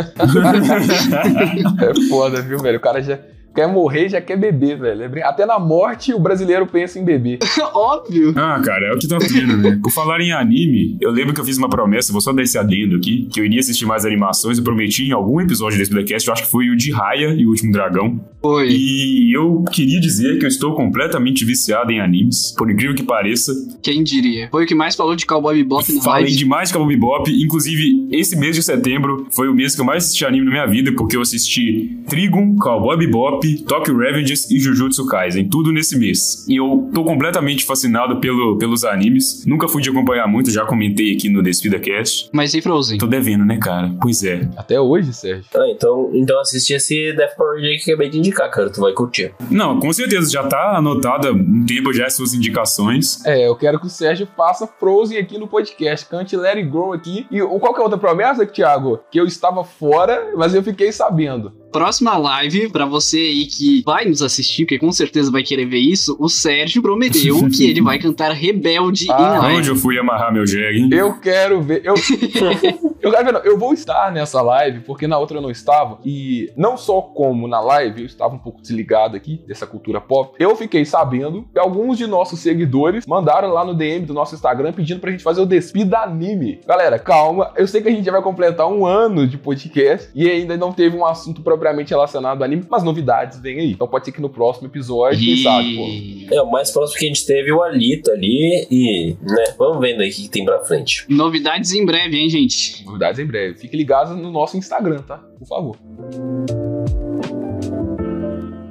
É foda, viu, velho? O cara já quer morrer já quer beber, velho. É Até na morte o brasileiro pensa em beber. Óbvio. Ah, cara, é o que tá tendo, né? Por falar em anime, eu lembro que eu fiz uma promessa, vou só dar esse adendo aqui, que eu iria assistir mais animações. Eu prometi em algum episódio desse podcast, eu acho que foi o de Raya e o Último Dragão. Foi. E eu queria dizer que eu estou completamente viciado em animes, por incrível que pareça. Quem diria? Foi o que mais falou de Cowboy Bebop na Falei live. demais de Cowboy Bebop. Inclusive, esse mês de setembro foi o mês que eu mais assisti anime na minha vida, porque eu assisti Trigun, Cowboy Bebop, Tokyo Revengers e Jujutsu Kaisen. Tudo nesse mês. E eu tô completamente fascinado pelo, pelos animes. Nunca fui de acompanhar muito, já comentei aqui no Despida Cast. Mas e Frozen? Tô devendo, né, cara? Pois é. Até hoje, Sérgio. Ah, então, então assiste esse Death Parade aí que acabei de indicar, cara. Tu vai curtir. Não, com certeza, já tá anotada um tempo já as suas indicações. É, eu quero que o Sérgio faça Frozen aqui no podcast. Cante Let It Go aqui. E o- qual que é a outra promessa, Thiago? Que eu estava fora, mas eu fiquei sabendo. Próxima live, pra você aí que vai nos assistir, porque com certeza vai querer ver isso, o Sérgio prometeu que ele vai cantar Rebelde Ah, em live. Onde eu fui amarrar meu jegue, hein? Eu quero ver. Eu, eu quero ver, não. Eu vou estar nessa live, porque na outra eu não estava. E não só como na live, eu estava um pouco desligado aqui dessa cultura pop. Eu fiquei sabendo que alguns de nossos seguidores mandaram lá no DM do nosso Instagram pedindo pra gente fazer o Despida Anime. Galera, calma. Eu sei que a gente já vai completar um ano de podcast e ainda não teve um assunto propriamente relacionado ao anime, mas novidades vêm aí. Então pode ser que no próximo episódio, quem sabe, pô. E... É, o mais próximo que a gente teve é o Alita ali e, né, vamos vendo aí o que tem pra frente. Novidades em breve, hein, gente? Novidades em breve. Fique ligado no nosso Instagram, tá? Por favor.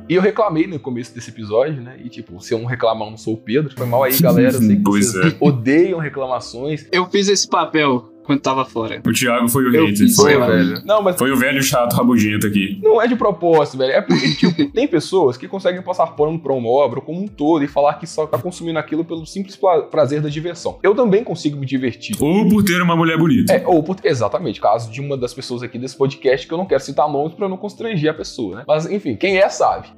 E eu reclamei no começo desse episódio, né? E tipo, se eu não reclamar, eu não sou o Pedro. Foi mal aí, galera. Eu sei que Pois vocês é. odeiam reclamações. Eu fiz esse papel quando tava fora. O Thiago foi o Eu hater. fiz, Foi, velho. Não, mas Foi o velho chato rabugento aqui. não é de propósito, velho. É porque, tipo, tem pessoas que conseguem passar pano pra uma obra como um todo e falar que só tá consumindo aquilo pelo simples prazer da diversão. Eu também consigo me divertir. Ou por ter uma mulher bonita. É, ou por, exatamente, caso de uma das pessoas aqui desse podcast que eu não quero citar nomes pra não constranger a pessoa, né? Mas enfim, quem é sabe.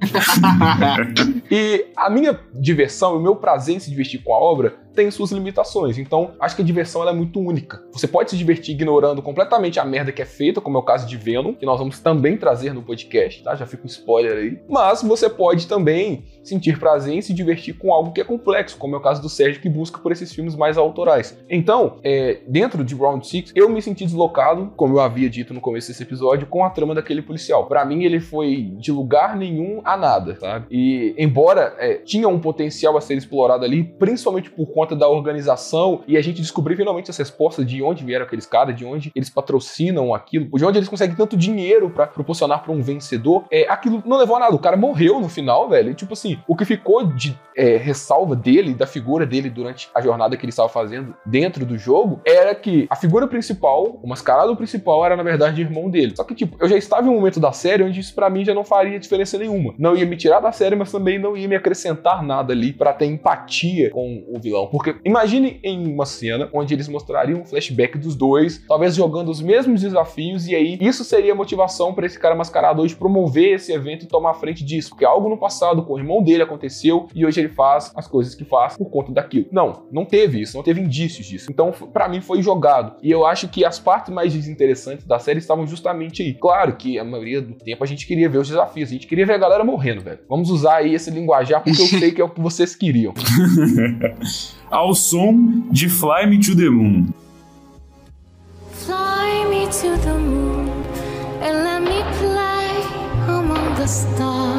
E a minha diversão, o meu prazer em se divertir com a obra tem suas limitações. Então, acho que a diversão ela é muito única. Você pode se divertir ignorando completamente a merda que é feita, como é o caso de Venom, que nós vamos também trazer no podcast, tá? Já fica um spoiler aí. Mas você pode também sentir prazer em se divertir com algo que é complexo, como é o caso do Sérgio, que busca por esses filmes mais autorais. Então, é, dentro de Round 6, eu me senti deslocado, como eu havia dito no começo desse episódio, com a trama daquele policial. Pra mim, ele foi de lugar nenhum a nada, sabe? E embora é, tinha um potencial a ser explorado ali, principalmente por conta da organização, e a gente descobriu finalmente as respostas de onde vieram aqueles caras, de onde eles patrocinam aquilo, de onde eles conseguem tanto dinheiro pra proporcionar pra um vencedor, é, aquilo não levou a nada. O cara morreu no final, velho. E, tipo assim, o que ficou de é, ressalva dele, da figura dele durante a jornada que ele estava fazendo dentro do jogo, era que a figura principal, o mascarado principal, era na verdade irmão dele. Só que, tipo, eu já estava em um momento da série onde isso pra mim já não faria diferença nenhuma. Não ia me tirar da série, mas também não ia me acrescentar nada ali pra ter empatia com o vilão. Porque imagine em uma cena onde eles mostrariam um flashback dos dois, talvez jogando os mesmos desafios, e aí isso seria a motivação pra esse cara mascarado hoje promover esse evento e tomar frente disso. Porque algo no passado com o irmão dele aconteceu e hoje ele faz as coisas que faz por conta daquilo. Não, não teve isso, não teve indícios disso. Então, pra mim foi jogado. E eu acho que as partes mais desinteressantes da série estavam justamente aí. Claro que a maioria do tempo a gente queria ver os desafios, a gente queria ver a galera morrendo, velho. Vamos usar aí esse linguajar porque eu sei que é o que vocês queriam. Ao som de Fly Me to the Moon. Fly me to the moon and let me play among the stars.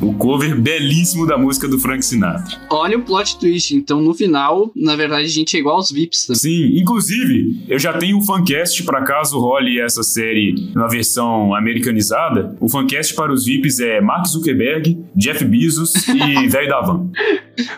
O cover belíssimo da música do Frank Sinatra. Olha o plot twist. Então, no final, na verdade, a gente é igual aos VIPs também. Sim, inclusive, eu já tenho um fancast para caso role essa série na versão americanizada. O fancast para os VIPs é Mark Zuckerberg, Jeff Bezos e velho da van.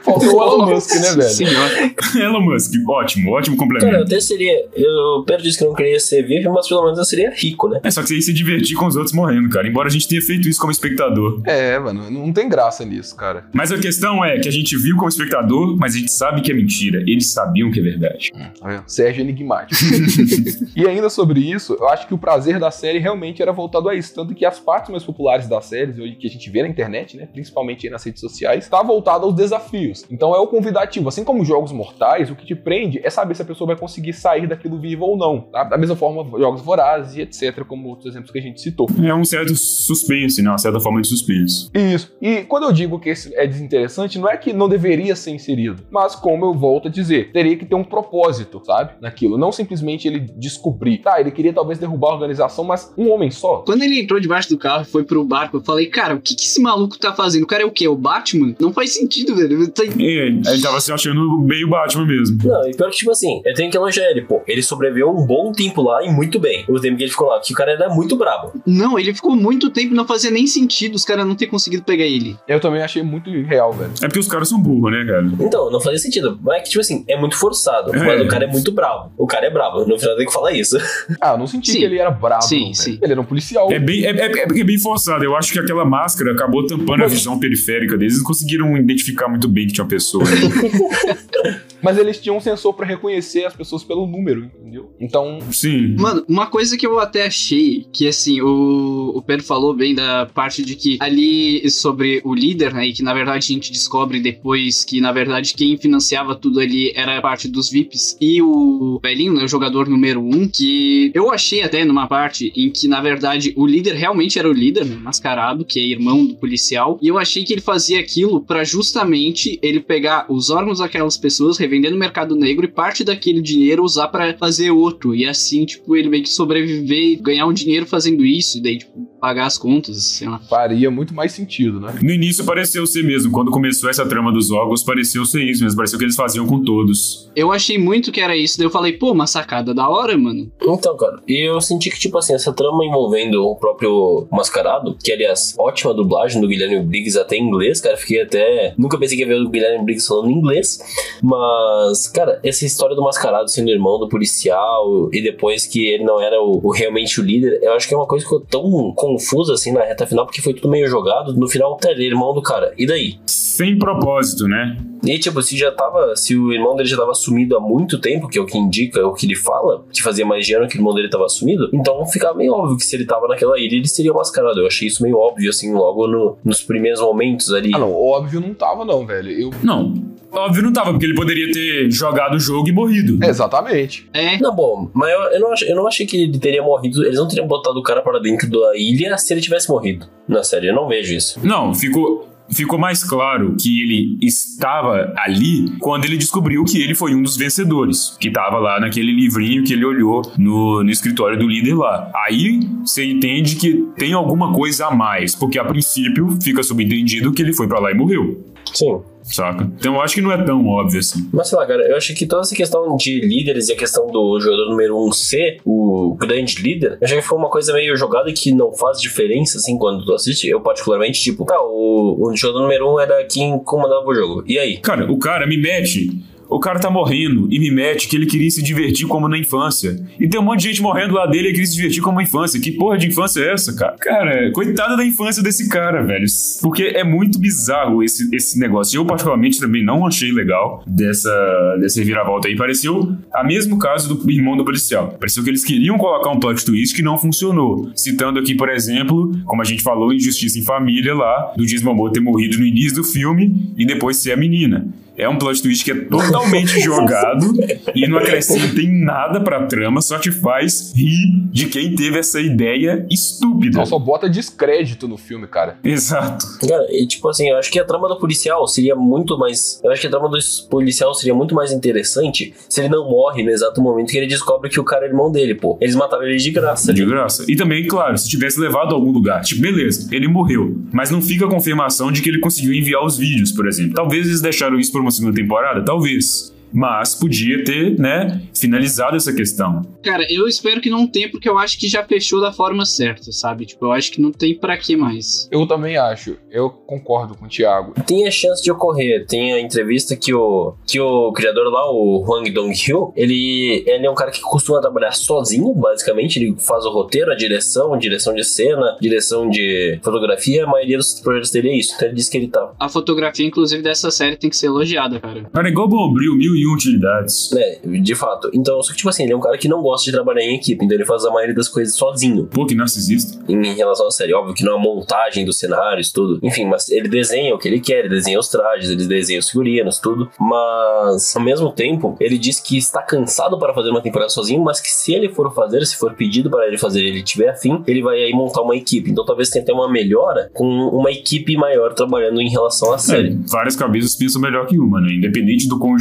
Faltou o Elon Musk, né, velho? Senhor. Elon Musk, ótimo, ótimo Cara, eu complemento. até seria. Eu Pedro disse que não queria ser VIP, mas pelo menos eu seria rico, né? É só que você ia se divertir com os outros morrendo, cara. Embora a gente tenha feito isso como espectador. É, mano, não tem graça nisso, cara. Mas a questão é que a gente viu como espectador, mas a gente sabe que é mentira. Eles sabiam que é verdade. Tá vendo? Sérgio enigmático. e ainda sobre isso, eu acho que o prazer da série realmente era voltado a isso. Tanto que as partes mais populares das séries, hoje que a gente vê na internet, né? Principalmente aí nas redes sociais, tá voltado aos desafios. Então é o convidativo. Assim como jogos mortais, o que te prende é saber se a pessoa vai conseguir sair daquilo vivo ou não. Tá? Da mesma forma, jogos vorazes e etc., como outros exemplos que a gente citou. É um certo suspense, né? Uma certa forma de suspense. Isso. E quando eu digo que esse é desinteressante, não é que não deveria ser inserido, mas como eu volto a dizer, teria que ter um propósito, sabe? Naquilo. Não simplesmente ele descobrir. Tá, ele queria talvez derrubar a organização, mas um homem só. Quando ele entrou debaixo do carro e foi pro barco, eu falei, cara, o que, que esse maluco tá fazendo? O cara é o quê? O Batman? Não faz sentido, velho. Tá- E ele tava se achando meio Batman mesmo. Não, e pior que, tipo assim, eu tenho que elogiar ele, pô. Ele sobreviveu um bom tempo lá e muito bem. O tempo que ele ficou lá, que o cara era muito brabo. Não, ele ficou muito tempo, não fazia nem sentido os caras não ter conseguido pegar ele. Eu também achei muito irreal, velho. É porque os caras são burros, né, cara? Então, não fazia sentido. Mas é que, tipo assim, é muito forçado. É. Mas o cara é muito bravo. O cara é bravo. No final tem que falar isso. Ah, eu não senti Sim. que ele era brabo. Sim, velho. sim. Ele era um policial. É bem, é, é- é bem forçado. Eu acho que aquela máscara acabou tampando a visão periférica deles. Eles não conseguiram identificar muito bem que tinha uma pessoa. Mas eles tinham um sensor pra reconhecer as pessoas pelo número, entendeu? Então, Sim. Mano, uma coisa que eu até achei, que assim, o, o Pedro falou bem da parte de que ali sobre o líder, né, e que na verdade a gente descobre depois que na verdade quem financiava tudo ali era a parte dos VIPs e o velhinho, né, o jogador número um, que eu achei até numa parte em que na verdade o líder realmente era o líder, né, mascarado, que é irmão do policial, e eu achei que ele fazia aquilo pra justamente ele pegar os órgãos daquelas pessoas, revender no mercado negro e parte daquele dinheiro usar pra fazer outro, e assim, tipo, ele meio que sobreviver e ganhar um dinheiro fazendo isso, e daí, tipo, pagar as contas, sei lá. faria muito mais sentido, né? No início pareceu ser mesmo. Quando começou essa trama dos órgãos, pareceu ser isso mesmo. Pareceu que eles faziam com todos. Eu achei muito que era isso, daí eu falei, pô, uma sacada da hora, mano. Então, cara, e eu senti que, tipo assim, essa trama envolvendo o próprio Mascarado, que, aliás, ótima dublagem do Guilherme Briggs até em inglês, cara, fiquei até... Nunca pensei que ia ver o Guilherme Briggs falando inglês, mas, cara, essa história do Mascarado sendo irmão do policial e depois que ele não era o, o- realmente o líder, eu acho que é uma coisa que ficou tão confusa, assim, na reta final, porque foi tudo meio jogado, no final, tá, é irmão do cara, e daí? Sem propósito, né? E tipo, se já tava. Se o irmão dele já tava sumido há muito tempo, que é o que indica, é o que ele fala, que fazia mais de ano que o irmão dele tava sumido, então ficava meio óbvio que se ele tava naquela ilha, ele seria mascarado. Eu achei isso meio óbvio, assim, logo no- nos primeiros momentos ali. Ah, não, óbvio não tava, não, velho. Eu. Não. Óbvio não tava, porque ele poderia ter jogado o jogo e morrido. Exatamente. É, Não, bom, mas eu, eu, não ach, eu não achei que ele teria morrido. Eles não teriam botado o cara para dentro da ilha se ele tivesse morrido. Na série, eu não vejo isso. Não, ficou. Ficou mais claro que ele estava ali quando ele descobriu que ele foi um dos vencedores, que estava lá naquele livrinho que ele olhou no, no escritório do líder lá. Aí você entende que tem alguma coisa a mais, porque a princípio fica subentendido que ele foi pra lá e morreu, Sim. Saca? Então eu acho que não é tão óbvio assim. Mas sei lá, cara, eu achei que toda essa questão de líderes e a questão do jogador número 1 um ser o grande líder, eu achei que foi uma coisa meio jogada e que não faz diferença, assim, quando tu assiste. Eu, particularmente, tipo, tá, o, o jogador número 1 um era quem comandava o jogo. E aí? Cara, o cara me mete. O cara tá morrendo e me mete que ele queria se divertir como na infância. E tem um monte de gente morrendo lá dele e queria se divertir como na infância. Que porra de infância é essa, cara? Cara, coitada da infância desse cara, velho. Porque é muito bizarro esse, esse negócio. Eu, particularmente, também não achei legal dessa, dessa reviravolta aí. Pareceu a mesmo caso do irmão do policial. Pareceu que eles queriam colocar um plot twist que não funcionou. Citando aqui, por exemplo, como a gente falou em Justiça em Família lá, do Momoa ter morrido no início do filme e depois ser a menina. É um plot twist que é totalmente jogado e não acrescenta em nada pra trama, só te faz rir de quem teve essa ideia estúpida. Não, só bota descrédito no filme, cara. Exato. Cara, e tipo assim, eu acho que a trama do policial seria muito mais. Eu acho que a trama do policial seria muito mais interessante se ele não morre no exato momento que ele descobre que o cara é irmão dele, pô. Eles mataram ele de graça. De graça. E também, claro, se tivesse levado a algum lugar, tipo, beleza, ele morreu. Mas não fica a confirmação de que ele conseguiu enviar os vídeos, por exemplo. Talvez eles deixaram isso por uma segunda temporada, talvez. Mas podia ter, né, finalizado essa questão. Cara, eu espero que não tenha, porque eu acho que já fechou da forma certa, sabe? Tipo, eu acho que não tem pra que mais. Eu também acho. Eu concordo com o Thiago. Tem a chance de ocorrer. Tem a entrevista que o, que o criador lá, o Hwang Dong-hyo, ele, ele é um cara que costuma trabalhar sozinho, basicamente. Ele faz o roteiro, a direção, direção de cena, direção de fotografia. A maioria dos projetos dele é isso. Então ele disse que ele tá. A fotografia, inclusive, dessa série tem que ser elogiada, cara. Cara, igual Bombril, mil utilidades. É, de fato. Então, só que, tipo assim, ele é um cara que não gosta de trabalhar em equipe, então ele faz a maioria das coisas sozinho. Pô, que narcisista. Em relação à série, óbvio que não é a montagem dos cenários, tudo. Enfim, mas ele desenha o que ele quer, ele desenha os trajes, ele desenha os figurinos, tudo. Mas, ao mesmo tempo, ele diz que está cansado para fazer uma temporada sozinho, mas que se ele for fazer, se for pedido para ele fazer, ele tiver afim, ele vai aí montar uma equipe. Então talvez tenha até uma melhora com uma equipe maior trabalhando em relação à série. É, várias cabeças pensam melhor que uma, né? Independente do quão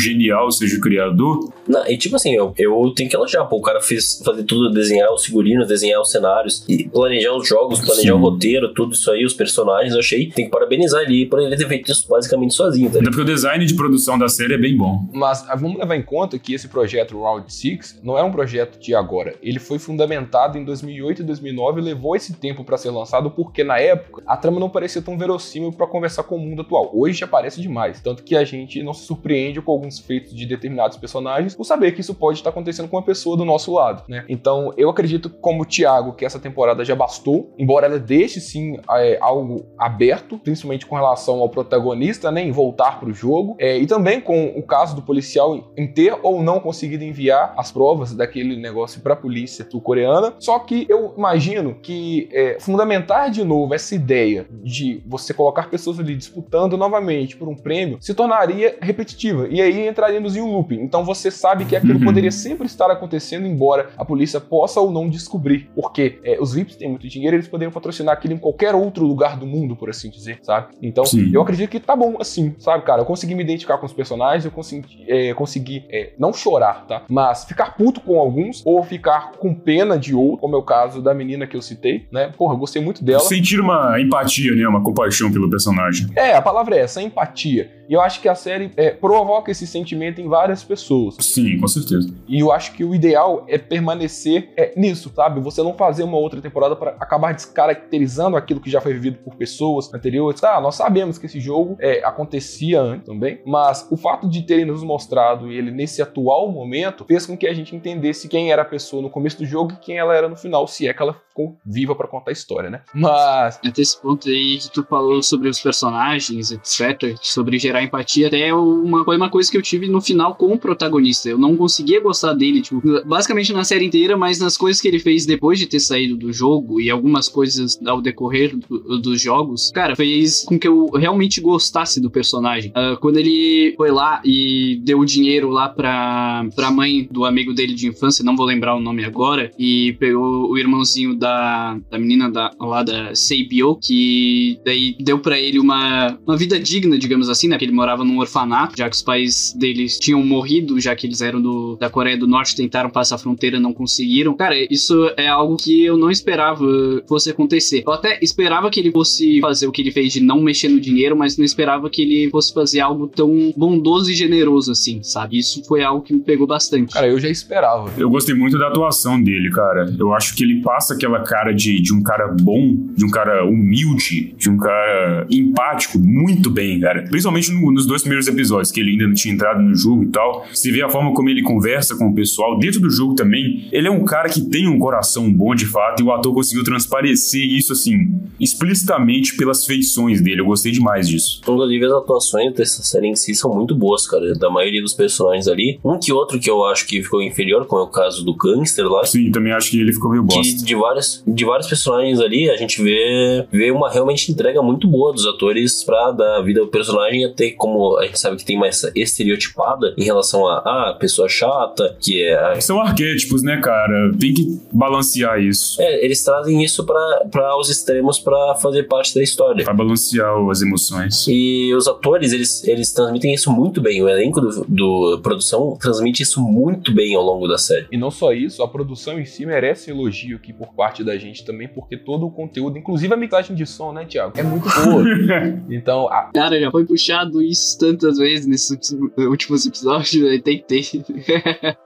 genial seja o criador. Não, e tipo assim, eu, eu tenho que elogiar, pô, o cara fez fazer tudo, desenhar os figurinos, desenhar os cenários, e planejar os jogos, planejar Sim. o roteiro, tudo isso aí, os personagens, eu achei, tem que parabenizar ele por ele ter feito isso basicamente sozinho, tá Até ligado? porque o design de produção da série é bem bom. Mas ah, vamos levar em conta que esse projeto Round 6 não é um projeto de agora. Ele foi fundamentado em 2008 e 2009 e levou esse tempo para ser lançado porque na época a trama não parecia tão verossímil para conversar com o mundo atual. Hoje já parece demais, tanto que a gente não se surpreende com alguns feitos de determinados personagens por saber que isso pode estar acontecendo com uma pessoa do nosso lado, né? Então eu acredito como o Thiago que essa temporada já bastou, embora ela deixe sim é, algo aberto, principalmente com relação ao protagonista, né, em voltar para o jogo, é, e também com o caso do policial em ter ou não conseguido enviar as provas daquele negócio para a polícia sul-coreana. Só que eu imagino que é, fundamentar de novo essa ideia de você colocar pessoas ali disputando novamente por um prêmio se tornaria repetitiva e aí entraríamos em um looping. Então você sabe que aquilo Uhum. poderia sempre estar acontecendo, embora a polícia possa ou não descobrir, porque é, os VIPs têm muito dinheiro, eles poderiam patrocinar aquilo em qualquer outro lugar do mundo, por assim dizer, sabe? Então Sim. eu acredito que tá bom assim, sabe, cara? Eu consegui me identificar com os personagens, eu consegui, é, consegui é, não chorar, tá? Mas ficar puto com alguns ou ficar com pena de outro, como é o caso da menina que eu citei, né? Porra, eu gostei muito dela. Sentir uma empatia, né? Uma compaixão pelo personagem. É, a palavra é essa, empatia. E eu acho que a série é, provoca esse sentimento em várias pessoas. Sim, com certeza. E eu acho que o ideal é permanecer é, nisso, sabe? Você não fazer uma outra temporada para acabar descaracterizando aquilo que já foi vivido por pessoas anteriores. Tá, nós sabemos que esse jogo é, acontecia antes também, mas o fato de terem nos mostrado ele nesse atual momento fez com que a gente entendesse quem era a pessoa no começo do jogo e quem ela era no final, se é que ela ficou viva para contar a história, né? Mas Até esse ponto aí que tu falou sobre os personagens, etc., sobre gerar empatia, até uma, foi uma coisa que eu tive no final com o protagonista. Eu não conseguia gostar dele, tipo, basicamente na série inteira, mas nas coisas que ele fez depois de ter saído do jogo e algumas coisas ao decorrer do- dos jogos, cara, fez com que eu realmente gostasse do personagem. Ah, quando ele foi lá e deu o dinheiro lá pra, pra mãe do amigo dele de infância, não vou lembrar o nome agora, e pegou o irmãozinho da, da menina da, lá da Seibyo, que daí deu pra ele uma, uma vida digna, digamos assim, né? Ele morava num orfanato, já que os pais deles tinham morrido, já que eles eram do, da Coreia do Norte, tentaram passar a fronteira, não conseguiram. Cara, isso é algo que eu não esperava fosse acontecer. Eu até esperava que ele fosse fazer o que ele fez de não mexer no dinheiro, mas não esperava que ele fosse fazer algo tão bondoso e generoso assim, sabe? Isso foi algo que me pegou bastante. cara, eu já esperava. Eu gostei muito da atuação dele, cara. Eu acho que ele passa aquela cara de, de um cara bom, de um cara humilde, de um cara empático muito bem, cara. Principalmente no- nos dois primeiros episódios, que ele ainda não tinha entrado no jogo e tal. Você vê a forma como ele conversa com o pessoal. Dentro do jogo também, ele é um cara que tem um coração bom de fato e o ator conseguiu transparecer isso, assim, explicitamente pelas feições dele. Eu gostei demais disso. Inclusive, as atuações dessa série em si são muito boas, cara. Da maioria dos personagens ali. Um que outro que eu acho que ficou inferior, como é o caso do Gangster lá. Sim, também acho que ele ficou meio bosta. Que de vários, de vários personagens ali, a gente vê, vê uma realmente entrega muito boa dos atores pra dar vida ao personagem, até como a gente sabe que tem mais essa estereotipada em relação a ah, pessoa chata, que é. São arquétipos, né, cara? Tem que balancear isso. É, eles trazem isso pra, pra os extremos pra fazer parte da história. Pra balancear as emoções. E os atores, eles, eles transmitem isso muito bem. O elenco do, do produção transmite isso muito bem ao longo da série. E não só isso, a produção em si merece elogio aqui por parte da gente também, porque todo o conteúdo, inclusive a mixagem de som, né, Thiago? É muito boa. então, a- Cara, já foi puxado isso tantas vezes nesses últimos- episódios, eu tentei.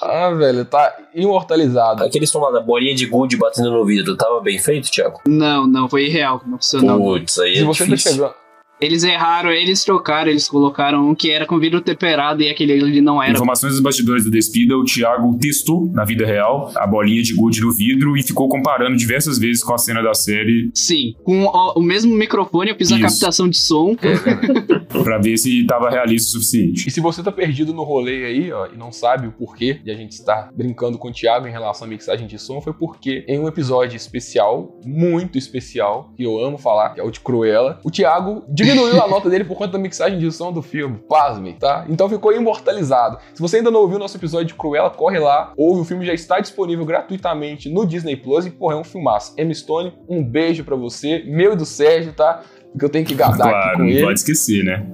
ah, velho, tá imortalizado. Aquele som lá da bolinha de gude batendo no vidro, tava bem feito, Thiago? não, não, foi irreal, não funcionou. Putz, aí Se é você tá difícil. chegando. Eles erraram, eles trocaram, eles colocaram um que era com vidro temperado e aquele ali não era. Informações dos bastidores do Despida, o Thiago testou na vida real a bolinha de gude no vidro e ficou comparando diversas vezes com a cena da série Sim, com o, o mesmo microfone eu fiz a Isso. captação de som. pra ver se tava realista o suficiente. E se você tá perdido no rolê aí, ó, e não sabe o porquê de a gente estar brincando com o Thiago em relação à mixagem de som, foi porque em um episódio especial, muito especial, que eu amo falar, que é o de Cruella, o Thiago diminuiu a nota dele por conta da mixagem de som do filme. Pasmem, tá? Então ficou imortalizado. Se você ainda não ouviu o nosso episódio de Cruella, corre lá, ouve, o filme já está disponível gratuitamente no Disney Plus e, porra, é um filmaço. Emma Stone, um beijo pra você, meu e do Sérgio, tá? Porque eu tenho que gadar aqui Claro, com não ele. pode esquecer, né?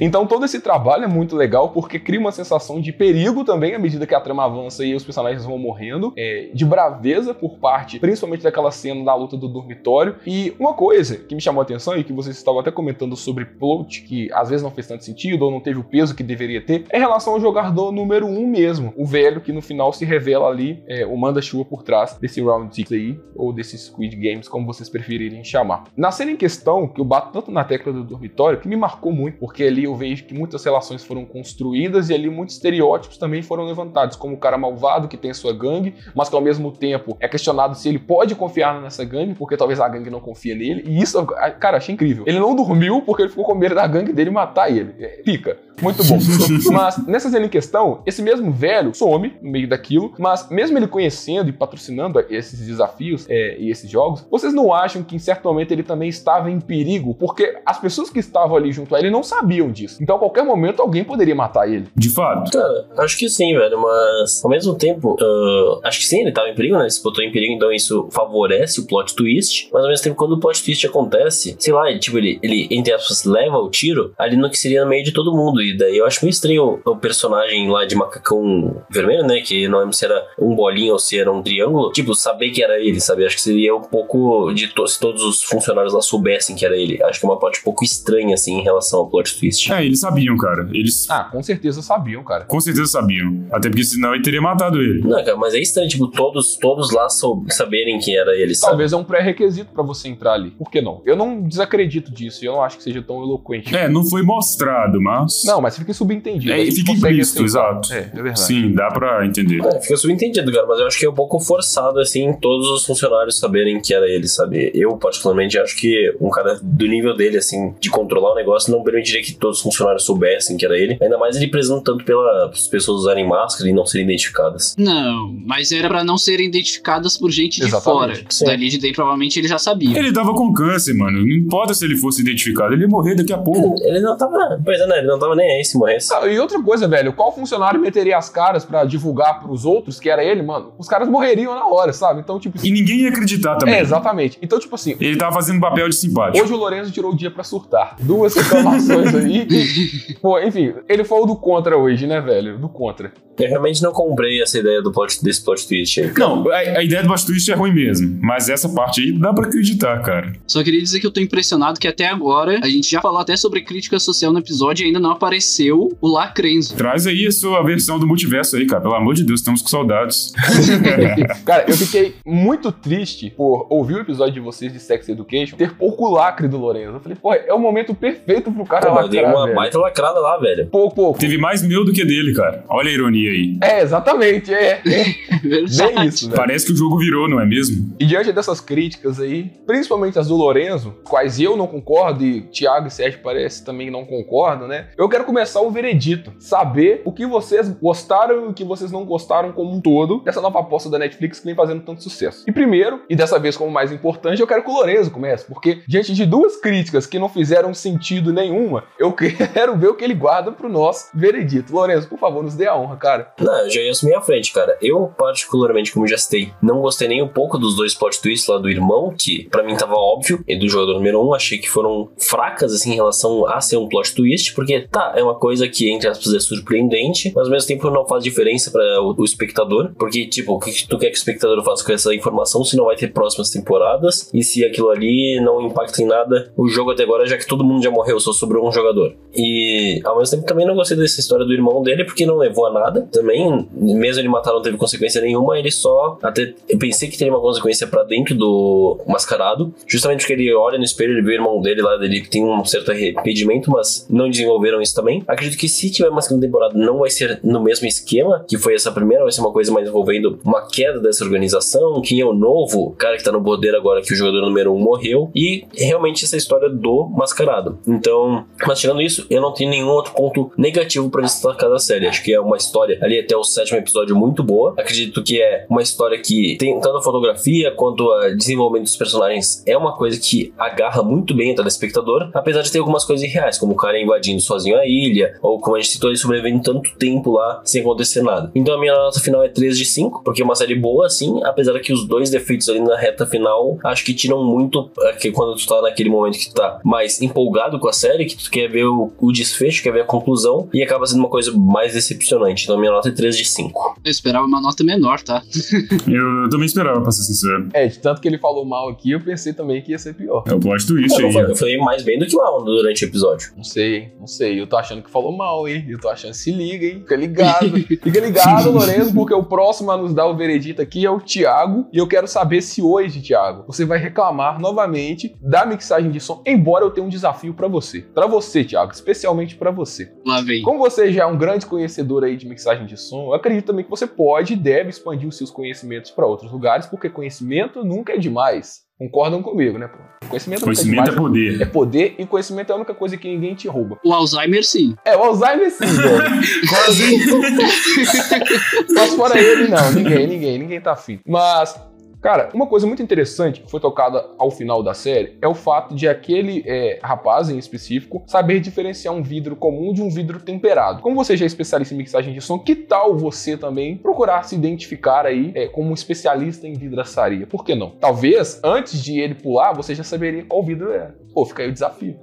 Então todo esse trabalho é muito legal porque cria uma sensação de perigo também à medida que a trama avança e os personagens vão morrendo, é, de braveza por parte, principalmente daquela cena da luta do dormitório. E uma coisa que me chamou a atenção e que vocês estavam até comentando sobre plot, que às vezes não fez tanto sentido ou não teve o peso que deveria ter, é em relação ao jogador número 1 um mesmo, o velho que no final se revela ali, é, o manda-chuva por trás desse Round 6 aí, ou desses Squid Games, como vocês preferirem chamar. Na cena em questão, que eu bato tanto na tecla do dormitório, que me marcou muito, porque ali eu vejo que muitas relações foram construídas e ali muitos estereótipos também foram levantados, como o cara malvado que tem a sua gangue, mas que ao mesmo tempo é questionado se ele pode confiar nessa gangue, porque talvez a gangue não confia nele. E isso, cara, achei incrível. Ele não dormiu porque ele ficou com medo da gangue dele matar ele. É, Pica. Muito bom. mas nessa cena em questão, esse mesmo velho some no meio daquilo, mas mesmo ele conhecendo e patrocinando esses desafios é, e esses jogos, vocês não acham que em certo momento ele também estava em perigo? Porque as pessoas que estavam ali junto a ele não sabiam disso. Então a qualquer momento alguém poderia matar ele. De fato. Cara, acho que sim, velho, mas ao mesmo tempo, ah, acho que sim, ele tava em perigo, né? Ele se botou em perigo, então isso favorece o plot twist. Mas ao mesmo tempo, quando o plot twist acontece, sei lá, ele, tipo, ele, ele entre aspas, leva o tiro ali no que seria no meio de todo mundo. E daí eu acho meio estranho o personagem lá de macacão vermelho, né? Que não lembro se era um bolinho ou se era um triângulo. Tipo, saber que era ele, sabe? Acho que seria um pouco de to se todos os funcionários lá soubessem que era ele. Acho que é uma parte um pouco estranha, assim, em relação ao plot twist. É, eles sabiam, cara. Eles Ah, com certeza sabiam, cara. com certeza sabiam. Até porque senão ele teria matado ele. Não, cara, mas é estranho, tipo, todos, todos lá sou- saberem que era ele, sabe? Talvez é um pré-requisito pra você entrar ali. Por que não? Eu não desacredito disso e eu não acho que seja tão eloquente. É, não foi mostrado, mas. Não, mas fica subentendido. É, fica implícito, exato. É, é verdade. Sim, dá pra entender. É, fica subentendido, cara, mas eu acho que é um pouco forçado, assim, todos os funcionários saberem que era ele, sabe? Eu, particularmente, acho que um cara do nível dele, assim, de controlar o negócio, não permitiria que todos os funcionários soubessem que era ele. Ainda mais ele prezando tanto pelas pessoas usarem máscara e não serem identificadas. Não, mas era pra não serem identificadas por gente de Exatamente, fora. sim. Dali de dentro, provavelmente ele já sabia. Ele tava com câncer, mano. Não importa se ele fosse identificado, ele ia morrer daqui a pouco. Ele não tava. Pois é, né? Ele não tava nem aí se morresse. Ah, e outra coisa, velho, qual funcionário meteria as caras pra divulgar pros outros que era ele, mano? Os caras morreriam na hora, sabe? Então, tipo. E ninguém ia acreditar também. É, exatamente. Então, tipo assim, Ele tava fazendo papel de simpático. hoje o Lorenzo tirou o dia pra surtar. Duas reclamações aí Pô, enfim, ele foi o do contra hoje, né, velho? Do contra. Eu realmente não comprei essa ideia do plot, desse plot twist aí. Não, a, a ideia do plot twist é ruim mesmo. Mas essa parte aí dá pra acreditar, cara. Só queria dizer que eu tô impressionado que até agora, a gente já falou até sobre crítica social no episódio e ainda não apareceu o Lacrenzo. Traz aí a sua versão do multiverso aí, cara. Pelo amor de Deus, estamos com saudades. Cara, eu fiquei muito triste por ouvir o episódio de vocês de Sex Education, ter pouco lacre do Lorenzo. Eu falei, pô, é o momento perfeito pro cara Pô, lacrar, uma velho. baita lacrada lá, velho. Pouco, pouco. Teve mais meu do que dele, cara. Olha a ironia aí. É, exatamente, é, é bem isso, velho. Parece que o jogo virou, não é mesmo? E diante dessas críticas aí, principalmente as do Lorenzo, quais eu não concordo e Thiago e Sérgio parece também não concordam, né? Eu quero começar o veredito, saber o que vocês gostaram e o que vocês não gostaram como um todo dessa nova aposta da Netflix que vem fazendo tanto sucesso. E primeiro, e dessa vez como mais importante, eu quero que o Lorenzo comece, porque diante de duas críticas que não fizeram sentido nenhuma, eu quero ver o que ele guarda pro nosso veredito. Lorenzo, por favor, nos dê a honra, cara. Não, eu já ia assumir a frente, cara. Eu, particularmente, como já citei, não gostei nem um pouco dos dois plot twists lá do irmão, que pra mim tava óbvio, e do jogador número um, achei que foram fracas, assim, em relação a ser um plot twist, porque, tá, é uma coisa que, entre aspas, é surpreendente, mas ao mesmo tempo não faz diferença para o, o espectador, porque, tipo, o que que tu quer que o espectador faça com essa informação se não vai ter próximas temporadas, e se aquilo ali não impacta em nada o jogo até agora, já que todo mundo já morreu, só sobrou um jogador. E, ao mesmo tempo, também não gostei dessa história do irmão dele, porque não levou a nada, também, mesmo ele matar não teve consequência nenhuma, ele só, até, eu pensei que teria uma consequência pra dentro do mascarado, justamente porque ele olha no espelho, ele vê o irmão dele lá, que tem um certo arrependimento, mas não desenvolveram isso também. Acredito que se tiver uma segunda temporada, não vai ser no mesmo esquema que foi essa primeira, vai ser uma coisa mais envolvendo uma queda dessa organização, quem é o novo cara que tá no poder agora que o jogador número um morreu, e realmente essa história do mascarado. Então, mas tirando isso, eu não tenho nenhum outro ponto negativo pra destacar da série. Acho que é uma história ali até o sétimo episódio muito boa. Acredito que é uma história que tem tanto a fotografia quanto o desenvolvimento dos personagens é uma coisa que agarra muito bem o telespectador, apesar de ter algumas coisas irreais, como o cara invadindo sozinho a ilha, ou como a gente citou, ele sobrevivendo tanto tempo lá sem acontecer nada. Então a minha nota final é 3 de 5, porque é uma série boa, assim, apesar que os dois defeitos ali na reta final acho que tiram muito é, que quando tu tá naquele momento que tu tá mais empolgado com a série, que tu quer ver o, o desfecho, quer ver a conclusão, e acaba sendo uma coisa mais decepcionante. Então minha nota é 3 de 5. Eu esperava uma nota menor, tá? Eu, eu também esperava, pra ser sincero. É, de tanto que ele falou mal aqui, eu pensei também que ia ser pior. É o plot twist Eu, aí. falei- eu falei mais bem do que mal durante o episódio. Não sei, não sei. Eu tô achando que falou mal, hein? Eu tô achando. Se liga, hein? Fica ligado. Fica ligado, Lorenzo, porque o próximo a nos dar o veredito aqui é o Thiago. E eu quero saber se hoje, Thiago, você vai reclamar novamente da mixagem de som, embora eu tenha um desafio pra você. Pra você, Thiago, especialmente pra você. Lá vem. Como você já é um grande conhecedor aí de mixagem de som, eu acredito também que você pode e deve expandir os seus conhecimentos pra outros lugares, porque conhecimento nunca é demais. Concordam comigo, né? pô? Conhecimento, Conhecimento é nunca é demais. poder. É poder e conhecimento é a única coisa que ninguém te rouba. O Alzheimer, sim. É, o Alzheimer sim, velho. Quase. Mas fora ele, não. Ninguém, ninguém, ninguém tá afim. Mas, cara, uma coisa muito interessante que foi tocada ao final da série é o fato de aquele é, rapaz em específico saber diferenciar um vidro comum de um vidro temperado. Como você já é especialista em mixagem de som, que tal você também procurar se identificar aí é, como um especialista em vidraçaria? Por que não? Talvez, antes de ele pular, você já saberia qual vidro é. Pô, fica aí o desafio.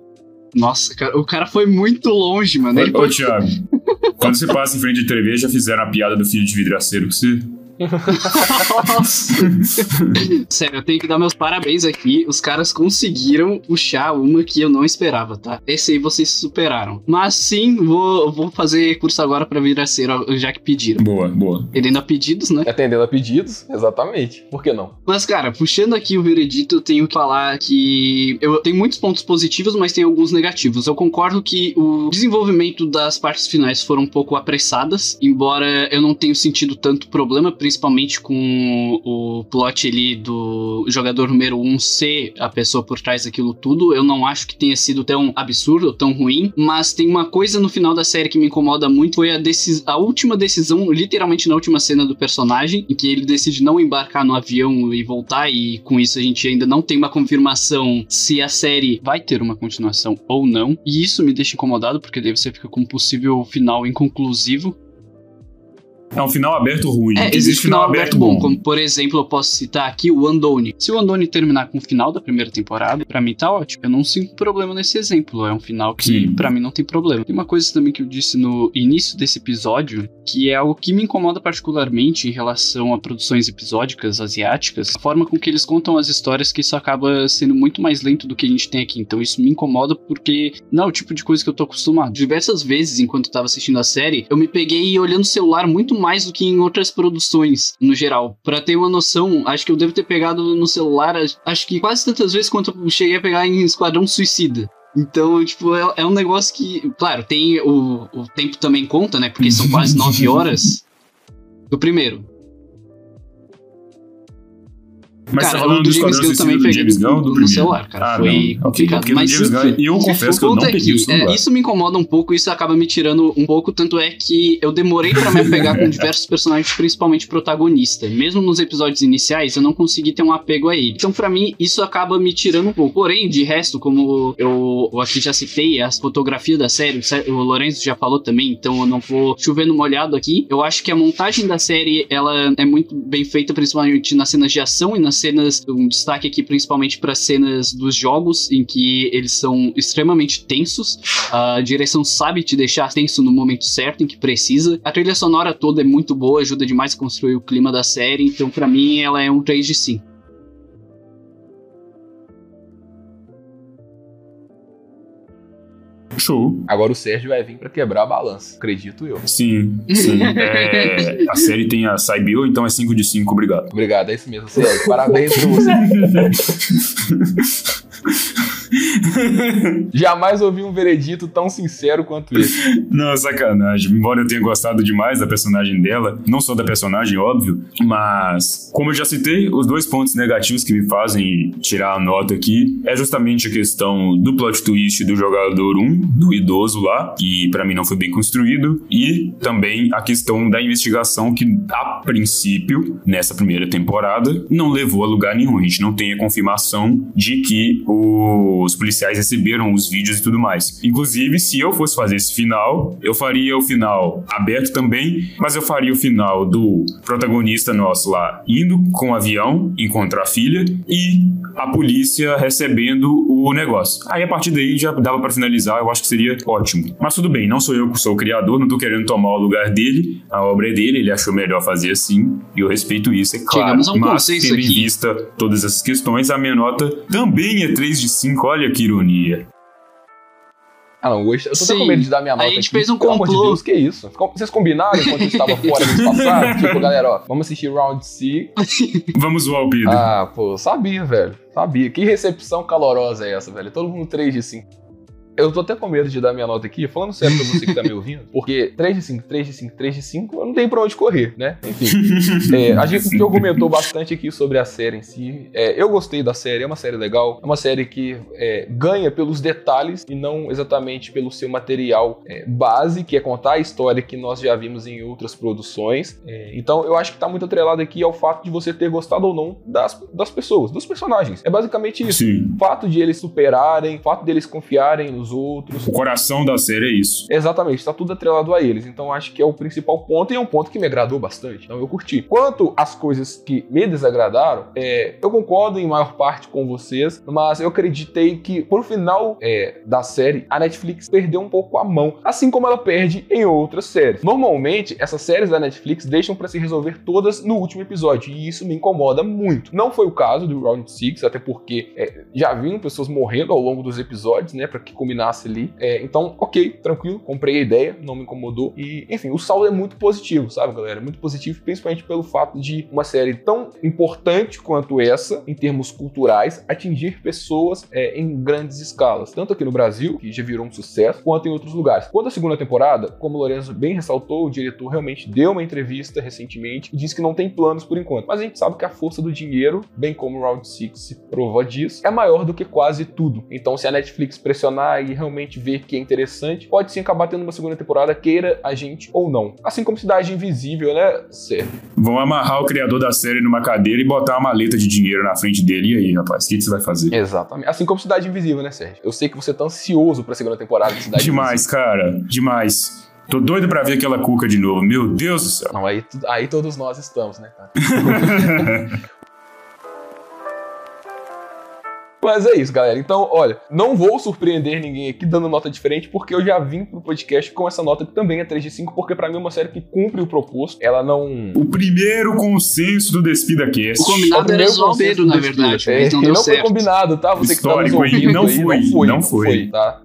Nossa, cara, o cara foi muito longe, mano. Ele Ô, ô pode... Thiago, quando você passa em frente de TV, já fizeram a piada do filho de vidraceiro com você? Nossa. Sério, eu tenho que dar meus parabéns aqui. Os caras conseguiram puxar uma que eu não esperava, tá? Esse aí vocês superaram. Mas sim, vou, vou fazer curso agora pra vidraceiro, já que pediram. Boa, boa. Atendendo a pedidos, né? Atendendo a pedidos, exatamente. Por que não? Mas, cara, puxando aqui o veredito, eu tenho que falar que eu tenho muitos pontos positivos, mas tem alguns negativos. Eu concordo que o desenvolvimento das partes finais foram um pouco apressadas, embora eu não tenha sentido tanto problema, principalmente com o plot ali do jogador número 1 um ser a pessoa por trás daquilo tudo. Eu não acho que tenha sido tão absurdo tão ruim, mas tem uma coisa no final da série que me incomoda muito, foi a, a última decisão, literalmente na última cena do personagem, em que ele decide não embarcar no avião e voltar, e com isso a gente ainda não tem uma confirmação se a série vai ter uma continuação ou não. E isso me deixa incomodado, porque daí você fica com um possível final inconclusivo. É um final aberto ruim. É, existe final aberto bom, como por exemplo, eu posso citar aqui o Andoni. Se o Andoni terminar com o final da primeira temporada, pra mim tá ótimo. Eu não sinto problema nesse exemplo. É um final que pra mim não tem problema. Tem uma coisa também que eu disse no início desse episódio, que é algo que me incomoda particularmente em relação a produções episódicas asiáticas, a forma com que eles contam as histórias, que isso acaba sendo muito mais lento do que a gente tem aqui. Então isso me incomoda porque não é o tipo de coisa que eu tô acostumado. Diversas vezes, enquanto eu tava assistindo a série, eu me peguei olhando o celular muito mais do que em outras produções, no geral. Pra ter uma noção, acho que eu devo ter pegado no celular, acho que quase tantas vezes quanto eu cheguei a pegar em Esquadrão Suicida. Então, tipo, é, é um negócio que, claro, tem o, o tempo também conta, né? Porque são quase nove horas do primeiro. Mas cara, tá falando do James Gunn também peguei James no, Gunn do no celular, cara. Ah, Foi não. Complicado. no Mas James Gunn, enfim, eu confesso que eu não é peguei que, é, isso me incomoda um pouco, isso acaba me tirando um pouco, tanto é que eu demorei pra me apegar com diversos personagens, principalmente protagonista. Mesmo nos episódios iniciais, eu não consegui ter um apego a ele. Então, pra mim, isso acaba me tirando um pouco. Porém, de resto, como eu, eu aqui já citei, as fotografias da série, o Sé- o Lourenço já falou também, então eu não vou chovendo molhado aqui. Eu acho que a montagem da série, ela é muito bem feita, principalmente nas cenas de ação e nas cenas, um destaque aqui principalmente para cenas dos jogos, em que eles são extremamente tensos. A direção sabe te deixar tenso no momento certo, em que precisa. A trilha sonora toda é muito boa, ajuda demais a construir o clima da série, então pra mim ela é um 3 de 5. Show. Agora o Sérgio vai vir pra quebrar a balança, acredito eu. Sim, sim. É, a série tem a Saibio, então é 5 de 5, obrigado. Obrigado, é isso mesmo, Sérgio. Parabéns pra você. Jamais ouvi um veredito tão sincero quanto esse. Não, sacanagem. Embora eu tenha gostado demais da personagem dela, não só da personagem, óbvio, mas como eu já citei, os dois pontos negativos que me fazem tirar a nota aqui é justamente a questão do plot twist do jogador 1, do idoso lá, que pra mim não foi bem construído, e também a questão da investigação que a princípio, nessa primeira temporada, não levou a lugar nenhum. A gente não tem a confirmação de que os policiais receberam os vídeos e tudo mais. Inclusive, se eu fosse fazer esse final, eu faria o final aberto também, mas eu faria o final do protagonista nosso lá indo com o avião encontrar a filha e a polícia recebendo o negócio. Aí a partir daí já dava pra finalizar, eu acho que seria ótimo. Mas tudo bem, não sou eu que sou o criador, não tô querendo tomar o lugar dele, a obra é dele, ele achou melhor fazer assim, e eu respeito isso, é claro. Chegamos a um mas tendo em vista todas essas questões, a minha nota também é 3 de 5, olha que ironia. Ah, não, hoje eu tô até Sim. com medo de dar minha nota. Aí a gente aqui. fez um Pelo amor de complô. Deus, que isso? Vocês combinaram enquanto eu estava fora mês passado? tipo, galera, ó, vamos assistir Round 6. Vamos zoar o Pedro. Ah, pô, sabia, velho. Sabia. Que recepção calorosa é essa, velho? Todo mundo 3 de 5. Eu tô até com medo de dar minha nota aqui, falando sério pra você que tá me ouvindo, porque 3 de 5, 3 de 5, 3 de 5, eu não tenho pra onde correr, né? Enfim. É, a gente que comentou bastante aqui sobre a série em si. É, eu gostei da série, é uma série legal, é uma série que é, ganha pelos detalhes e não exatamente pelo seu material é, base, que é contar a história que nós já vimos em outras produções. É, então eu acho que tá muito atrelado aqui ao fato de você ter gostado ou não das, das pessoas, dos personagens. É basicamente isso. Sim. O fato de eles superarem, o fato de eles confiarem nos outros. O coração da série é isso. Exatamente, está tudo atrelado a eles. Então acho que é o principal ponto e é um ponto que me agradou bastante. Então eu curti. Quanto às coisas que me desagradaram, é, eu concordo em maior parte com vocês, mas eu acreditei que pro final é, da série a Netflix perdeu um pouco a mão, assim como ela perde em outras séries. Normalmente essas séries da Netflix deixam para se resolver todas no último episódio e isso me incomoda muito. Não foi o caso do Round 6, até porque é, já vinham pessoas morrendo ao longo dos episódios, né, para que combinasse ali. É, então, ok, tranquilo, comprei a ideia, não me incomodou. E, enfim, o saldo é muito positivo, sabe, galera? Muito positivo, principalmente pelo fato de uma série tão importante quanto essa, em termos culturais, atingir pessoas é, em grandes escalas. Tanto aqui no Brasil, que já virou um sucesso, quanto em outros lugares. Quanto à segunda temporada, como o Lorenzo bem ressaltou, o diretor realmente deu uma entrevista recentemente e disse que não tem planos por enquanto. Mas a gente sabe que a força do dinheiro, bem como o Round 6 se prova disso, é maior do que quase tudo. Então, se a Netflix pressionar e realmente ver que é interessante, pode sim acabar tendo uma segunda temporada, queira a gente ou não. Assim como Cidade Invisível, né, Sérgio? Vão amarrar o criador da série numa cadeira e botar uma maleta de dinheiro na frente dele. E aí, rapaz, o que, que você vai fazer? Exatamente. Assim como Cidade Invisível, né, Sérgio? Eu sei que você tá ansioso pra segunda temporada de Cidade Demais, cara. Demais. Tô doido pra ver aquela cuca de novo. Meu Deus do céu. Não, aí, aí todos nós estamos, né, cara? Mas é isso, galera. Então, olha, não vou surpreender ninguém aqui dando nota diferente, porque eu já vim pro podcast com essa nota que também é 3 de 5, porque pra mim é uma série que cumpre o proposto. Ela não. O primeiro consenso do Despida Cast. O combinado era o consenso Pedro, na do verdade, Despida. mas não É, deu foi certo. combinado, tá? Você que tá nos Histórico, ouvindo Não aí, foi, não foi, não foi. tá?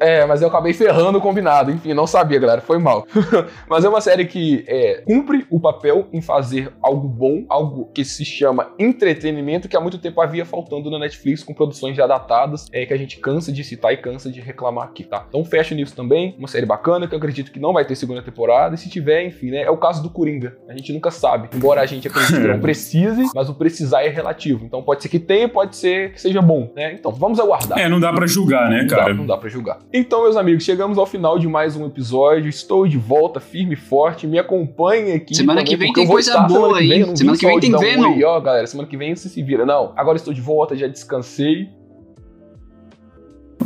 É, mas eu acabei ferrando o combinado. Enfim, não sabia, galera. Foi mal. mas é uma série que é, cumpre o papel em fazer algo bom, algo que se chama entretenimento, que há muito tempo havia faltando na Netflix, com produções já datadas, é, que a gente cansa de citar e cansa de reclamar aqui, tá? Então fecha nisso também. Uma série bacana, que eu acredito que não vai ter segunda temporada. E se tiver, enfim, né? É o caso do Coringa. A gente nunca sabe. Embora a gente acredite que não precise, mas o precisar é relativo. Então pode ser que tenha, pode ser que seja bom, né? Então vamos aguardar. É, não dá pra julgar, né, Não dá, cara? não dá pra julgar. Então, meus amigos, chegamos ao final de mais um episódio. Estou de volta, firme e forte. Me acompanhem aqui. Semana também, que vem tem coisa estar boa semana que vem. aí. Semana que vem só tem dar um Venom. ó, galera. Semana que vem você se vira. Não, agora estou de volta, já descansei.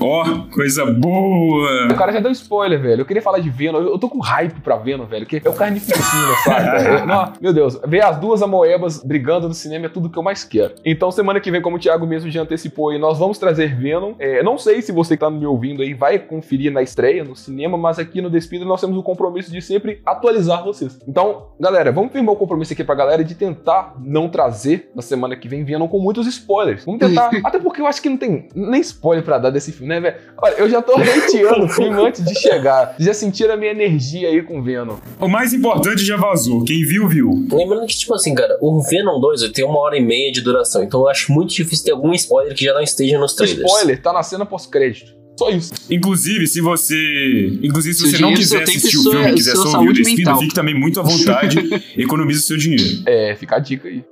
Ó, coisa boa. O cara já deu spoiler, velho. Eu queria falar de Venom. Eu tô com hype pra Venom, velho. Que é o carnificina, sabe? Não, meu Deus, ver as duas amoebas brigando no cinema é tudo que eu mais quero. Então, semana que vem, como o Thiago mesmo já antecipou aí, nós vamos trazer Venom. É, não sei se você que tá me ouvindo aí vai conferir na estreia, no cinema, mas aqui no Despida nós temos o compromisso de sempre atualizar vocês. Então, galera, vamos firmar o compromisso aqui pra galera de tentar não trazer na semana que vem Venom com muitos spoilers. Vamos tentar. até porque eu acho que não tem nem spoiler pra dar desse filme, né, velho? Olha, eu já tô hateando o filme antes de chegar. Já sentiram a minha energia aí com Venom. O mais importante já vazou. Quem viu, viu. Lembrando que, tipo assim, cara, o Venom 2 ele tem uma hora e meia de duração, então eu acho muito difícil ter algum spoiler que já não esteja nos trailers. Spoiler, tá na cena pós-crédito. Só isso. Inclusive, se você. Inclusive, se Seu você não quiser assistir o filme e quiser só ouvir o mental. fique também muito à vontade. economize o seu dinheiro. É, fica a dica aí.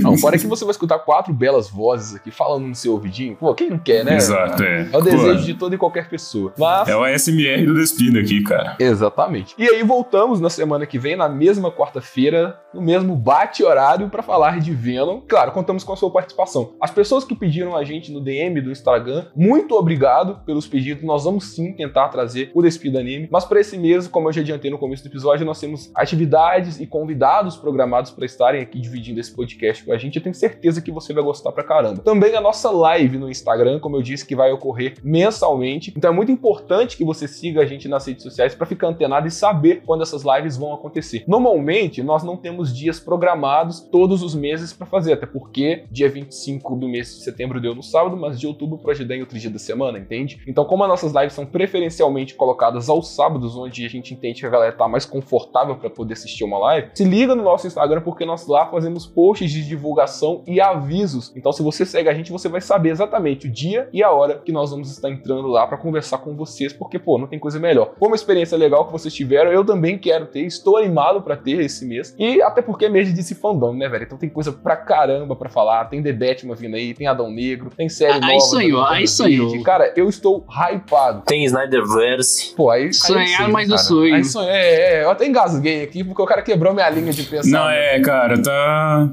Não, fora que você vai escutar quatro belas vozes aqui falando no seu ouvidinho. Pô, quem não quer, né? Exato, é. É o Pô, desejo de toda e qualquer pessoa. Mas. É o ASMR do Despida aqui, cara. Exatamente. E aí voltamos na semana que vem, na mesma quarta-feira, no mesmo bate-horário, pra falar de Venom. Claro, contamos com a sua participação. As pessoas que pediram a gente no DM do Instagram, muito obrigado pelos pedidos. Nós vamos sim tentar trazer o Despida Anime. Mas para esse mês, como eu já adiantei no começo do episódio, nós temos atividades e convidados programados para estarem aqui dividindo esse podcast com a gente. Eu tenho certeza que você vai gostar pra caramba. Também a nossa live no Instagram, como eu disse, que vai ocorrer mensalmente. Então é muito importante que você siga a gente nas redes sociais para ficar antenado e saber quando essas lives vão acontecer. Normalmente, nós não temos dias programados todos os meses para fazer, até porque dia 25 do mês de setembro deu no sábado, mas de outubro pro ajudar em outro dia da semana, entende? Então, como as nossas lives são preferencialmente colocadas aos sábados, onde a gente entende que a galera tá mais confortável para poder assistir uma live, se liga no nosso Instagram porque nós lá fazemos posts de divulgação e avisos. Então, se você segue a gente, você vai saber exatamente o dia e a hora que nós vamos estar entrando lá para conversar com vocês, porque pô, não tem coisa melhor. Foi uma experiência legal que vocês tiveram, eu também quero ter, estou animado para ter esse mês. E até porque é mês de DC Fandom, né, velho? Então tem coisa pra caramba pra falar. Tem The Batman vindo aí, tem Adão Negro, tem série Aí nova. sonhou, da aí sonhou. Cara, eu estou hypado. Tem Snyderverse. Pô, aí. aí Sonhar eu sei, mais no cara. sonho. Aí sonho, é, é, eu até engasguei aqui porque o cara quebrou minha linha de pensamento. Não, é, cara, tá.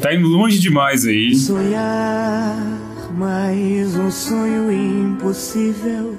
Tá indo longe demais aí. Sonhar mais um sonho impossível.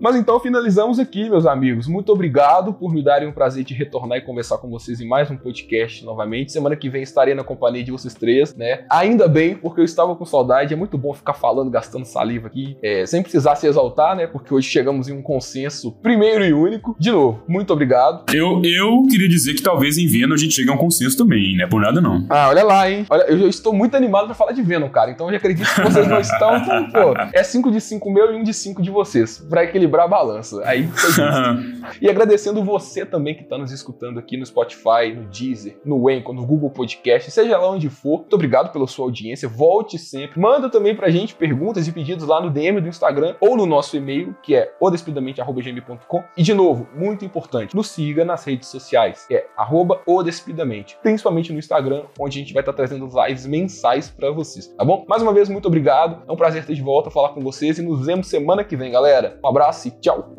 Mas então finalizamos aqui, meus amigos. Muito obrigado por me darem o prazer de retornar e conversar com vocês em mais um podcast novamente. Semana que vem estarei na companhia de vocês três, né? Ainda bem, porque eu estava com saudade. É muito bom ficar falando, gastando saliva aqui, é, sem precisar se exaltar, né? Porque hoje chegamos em um consenso primeiro e único. De novo, muito obrigado. Eu, eu queria dizer que talvez em Venom a gente chegue a um consenso também, né? Por nada não. Ah, olha lá, hein? Olha, eu estou muito animado pra falar de Venom, cara. Então eu já acredito que vocês não estão. Então, pô, é 5 de 5 meu e 1 um de 5 de vocês. Pra equilibrar a balança. Aí foi justo. E agradecendo você também que está nos escutando aqui no Spotify, no Deezer, no Anchor, no Google Podcast, seja lá onde for. Muito obrigado pela sua audiência. Volte sempre. Manda também pra gente perguntas e pedidos lá no DM do Instagram ou no nosso e-mail, que é odespidamente.gmail.com. E de novo, muito importante, nos siga nas redes sociais, que é arroba odespidamente, principalmente no Instagram, onde a gente vai estar trazendo lives mensais pra vocês, tá bom? Mais uma vez, muito obrigado. É um prazer ter de volta, falar com vocês e nos vemos semana que vem, galera. Um abraço e tchau!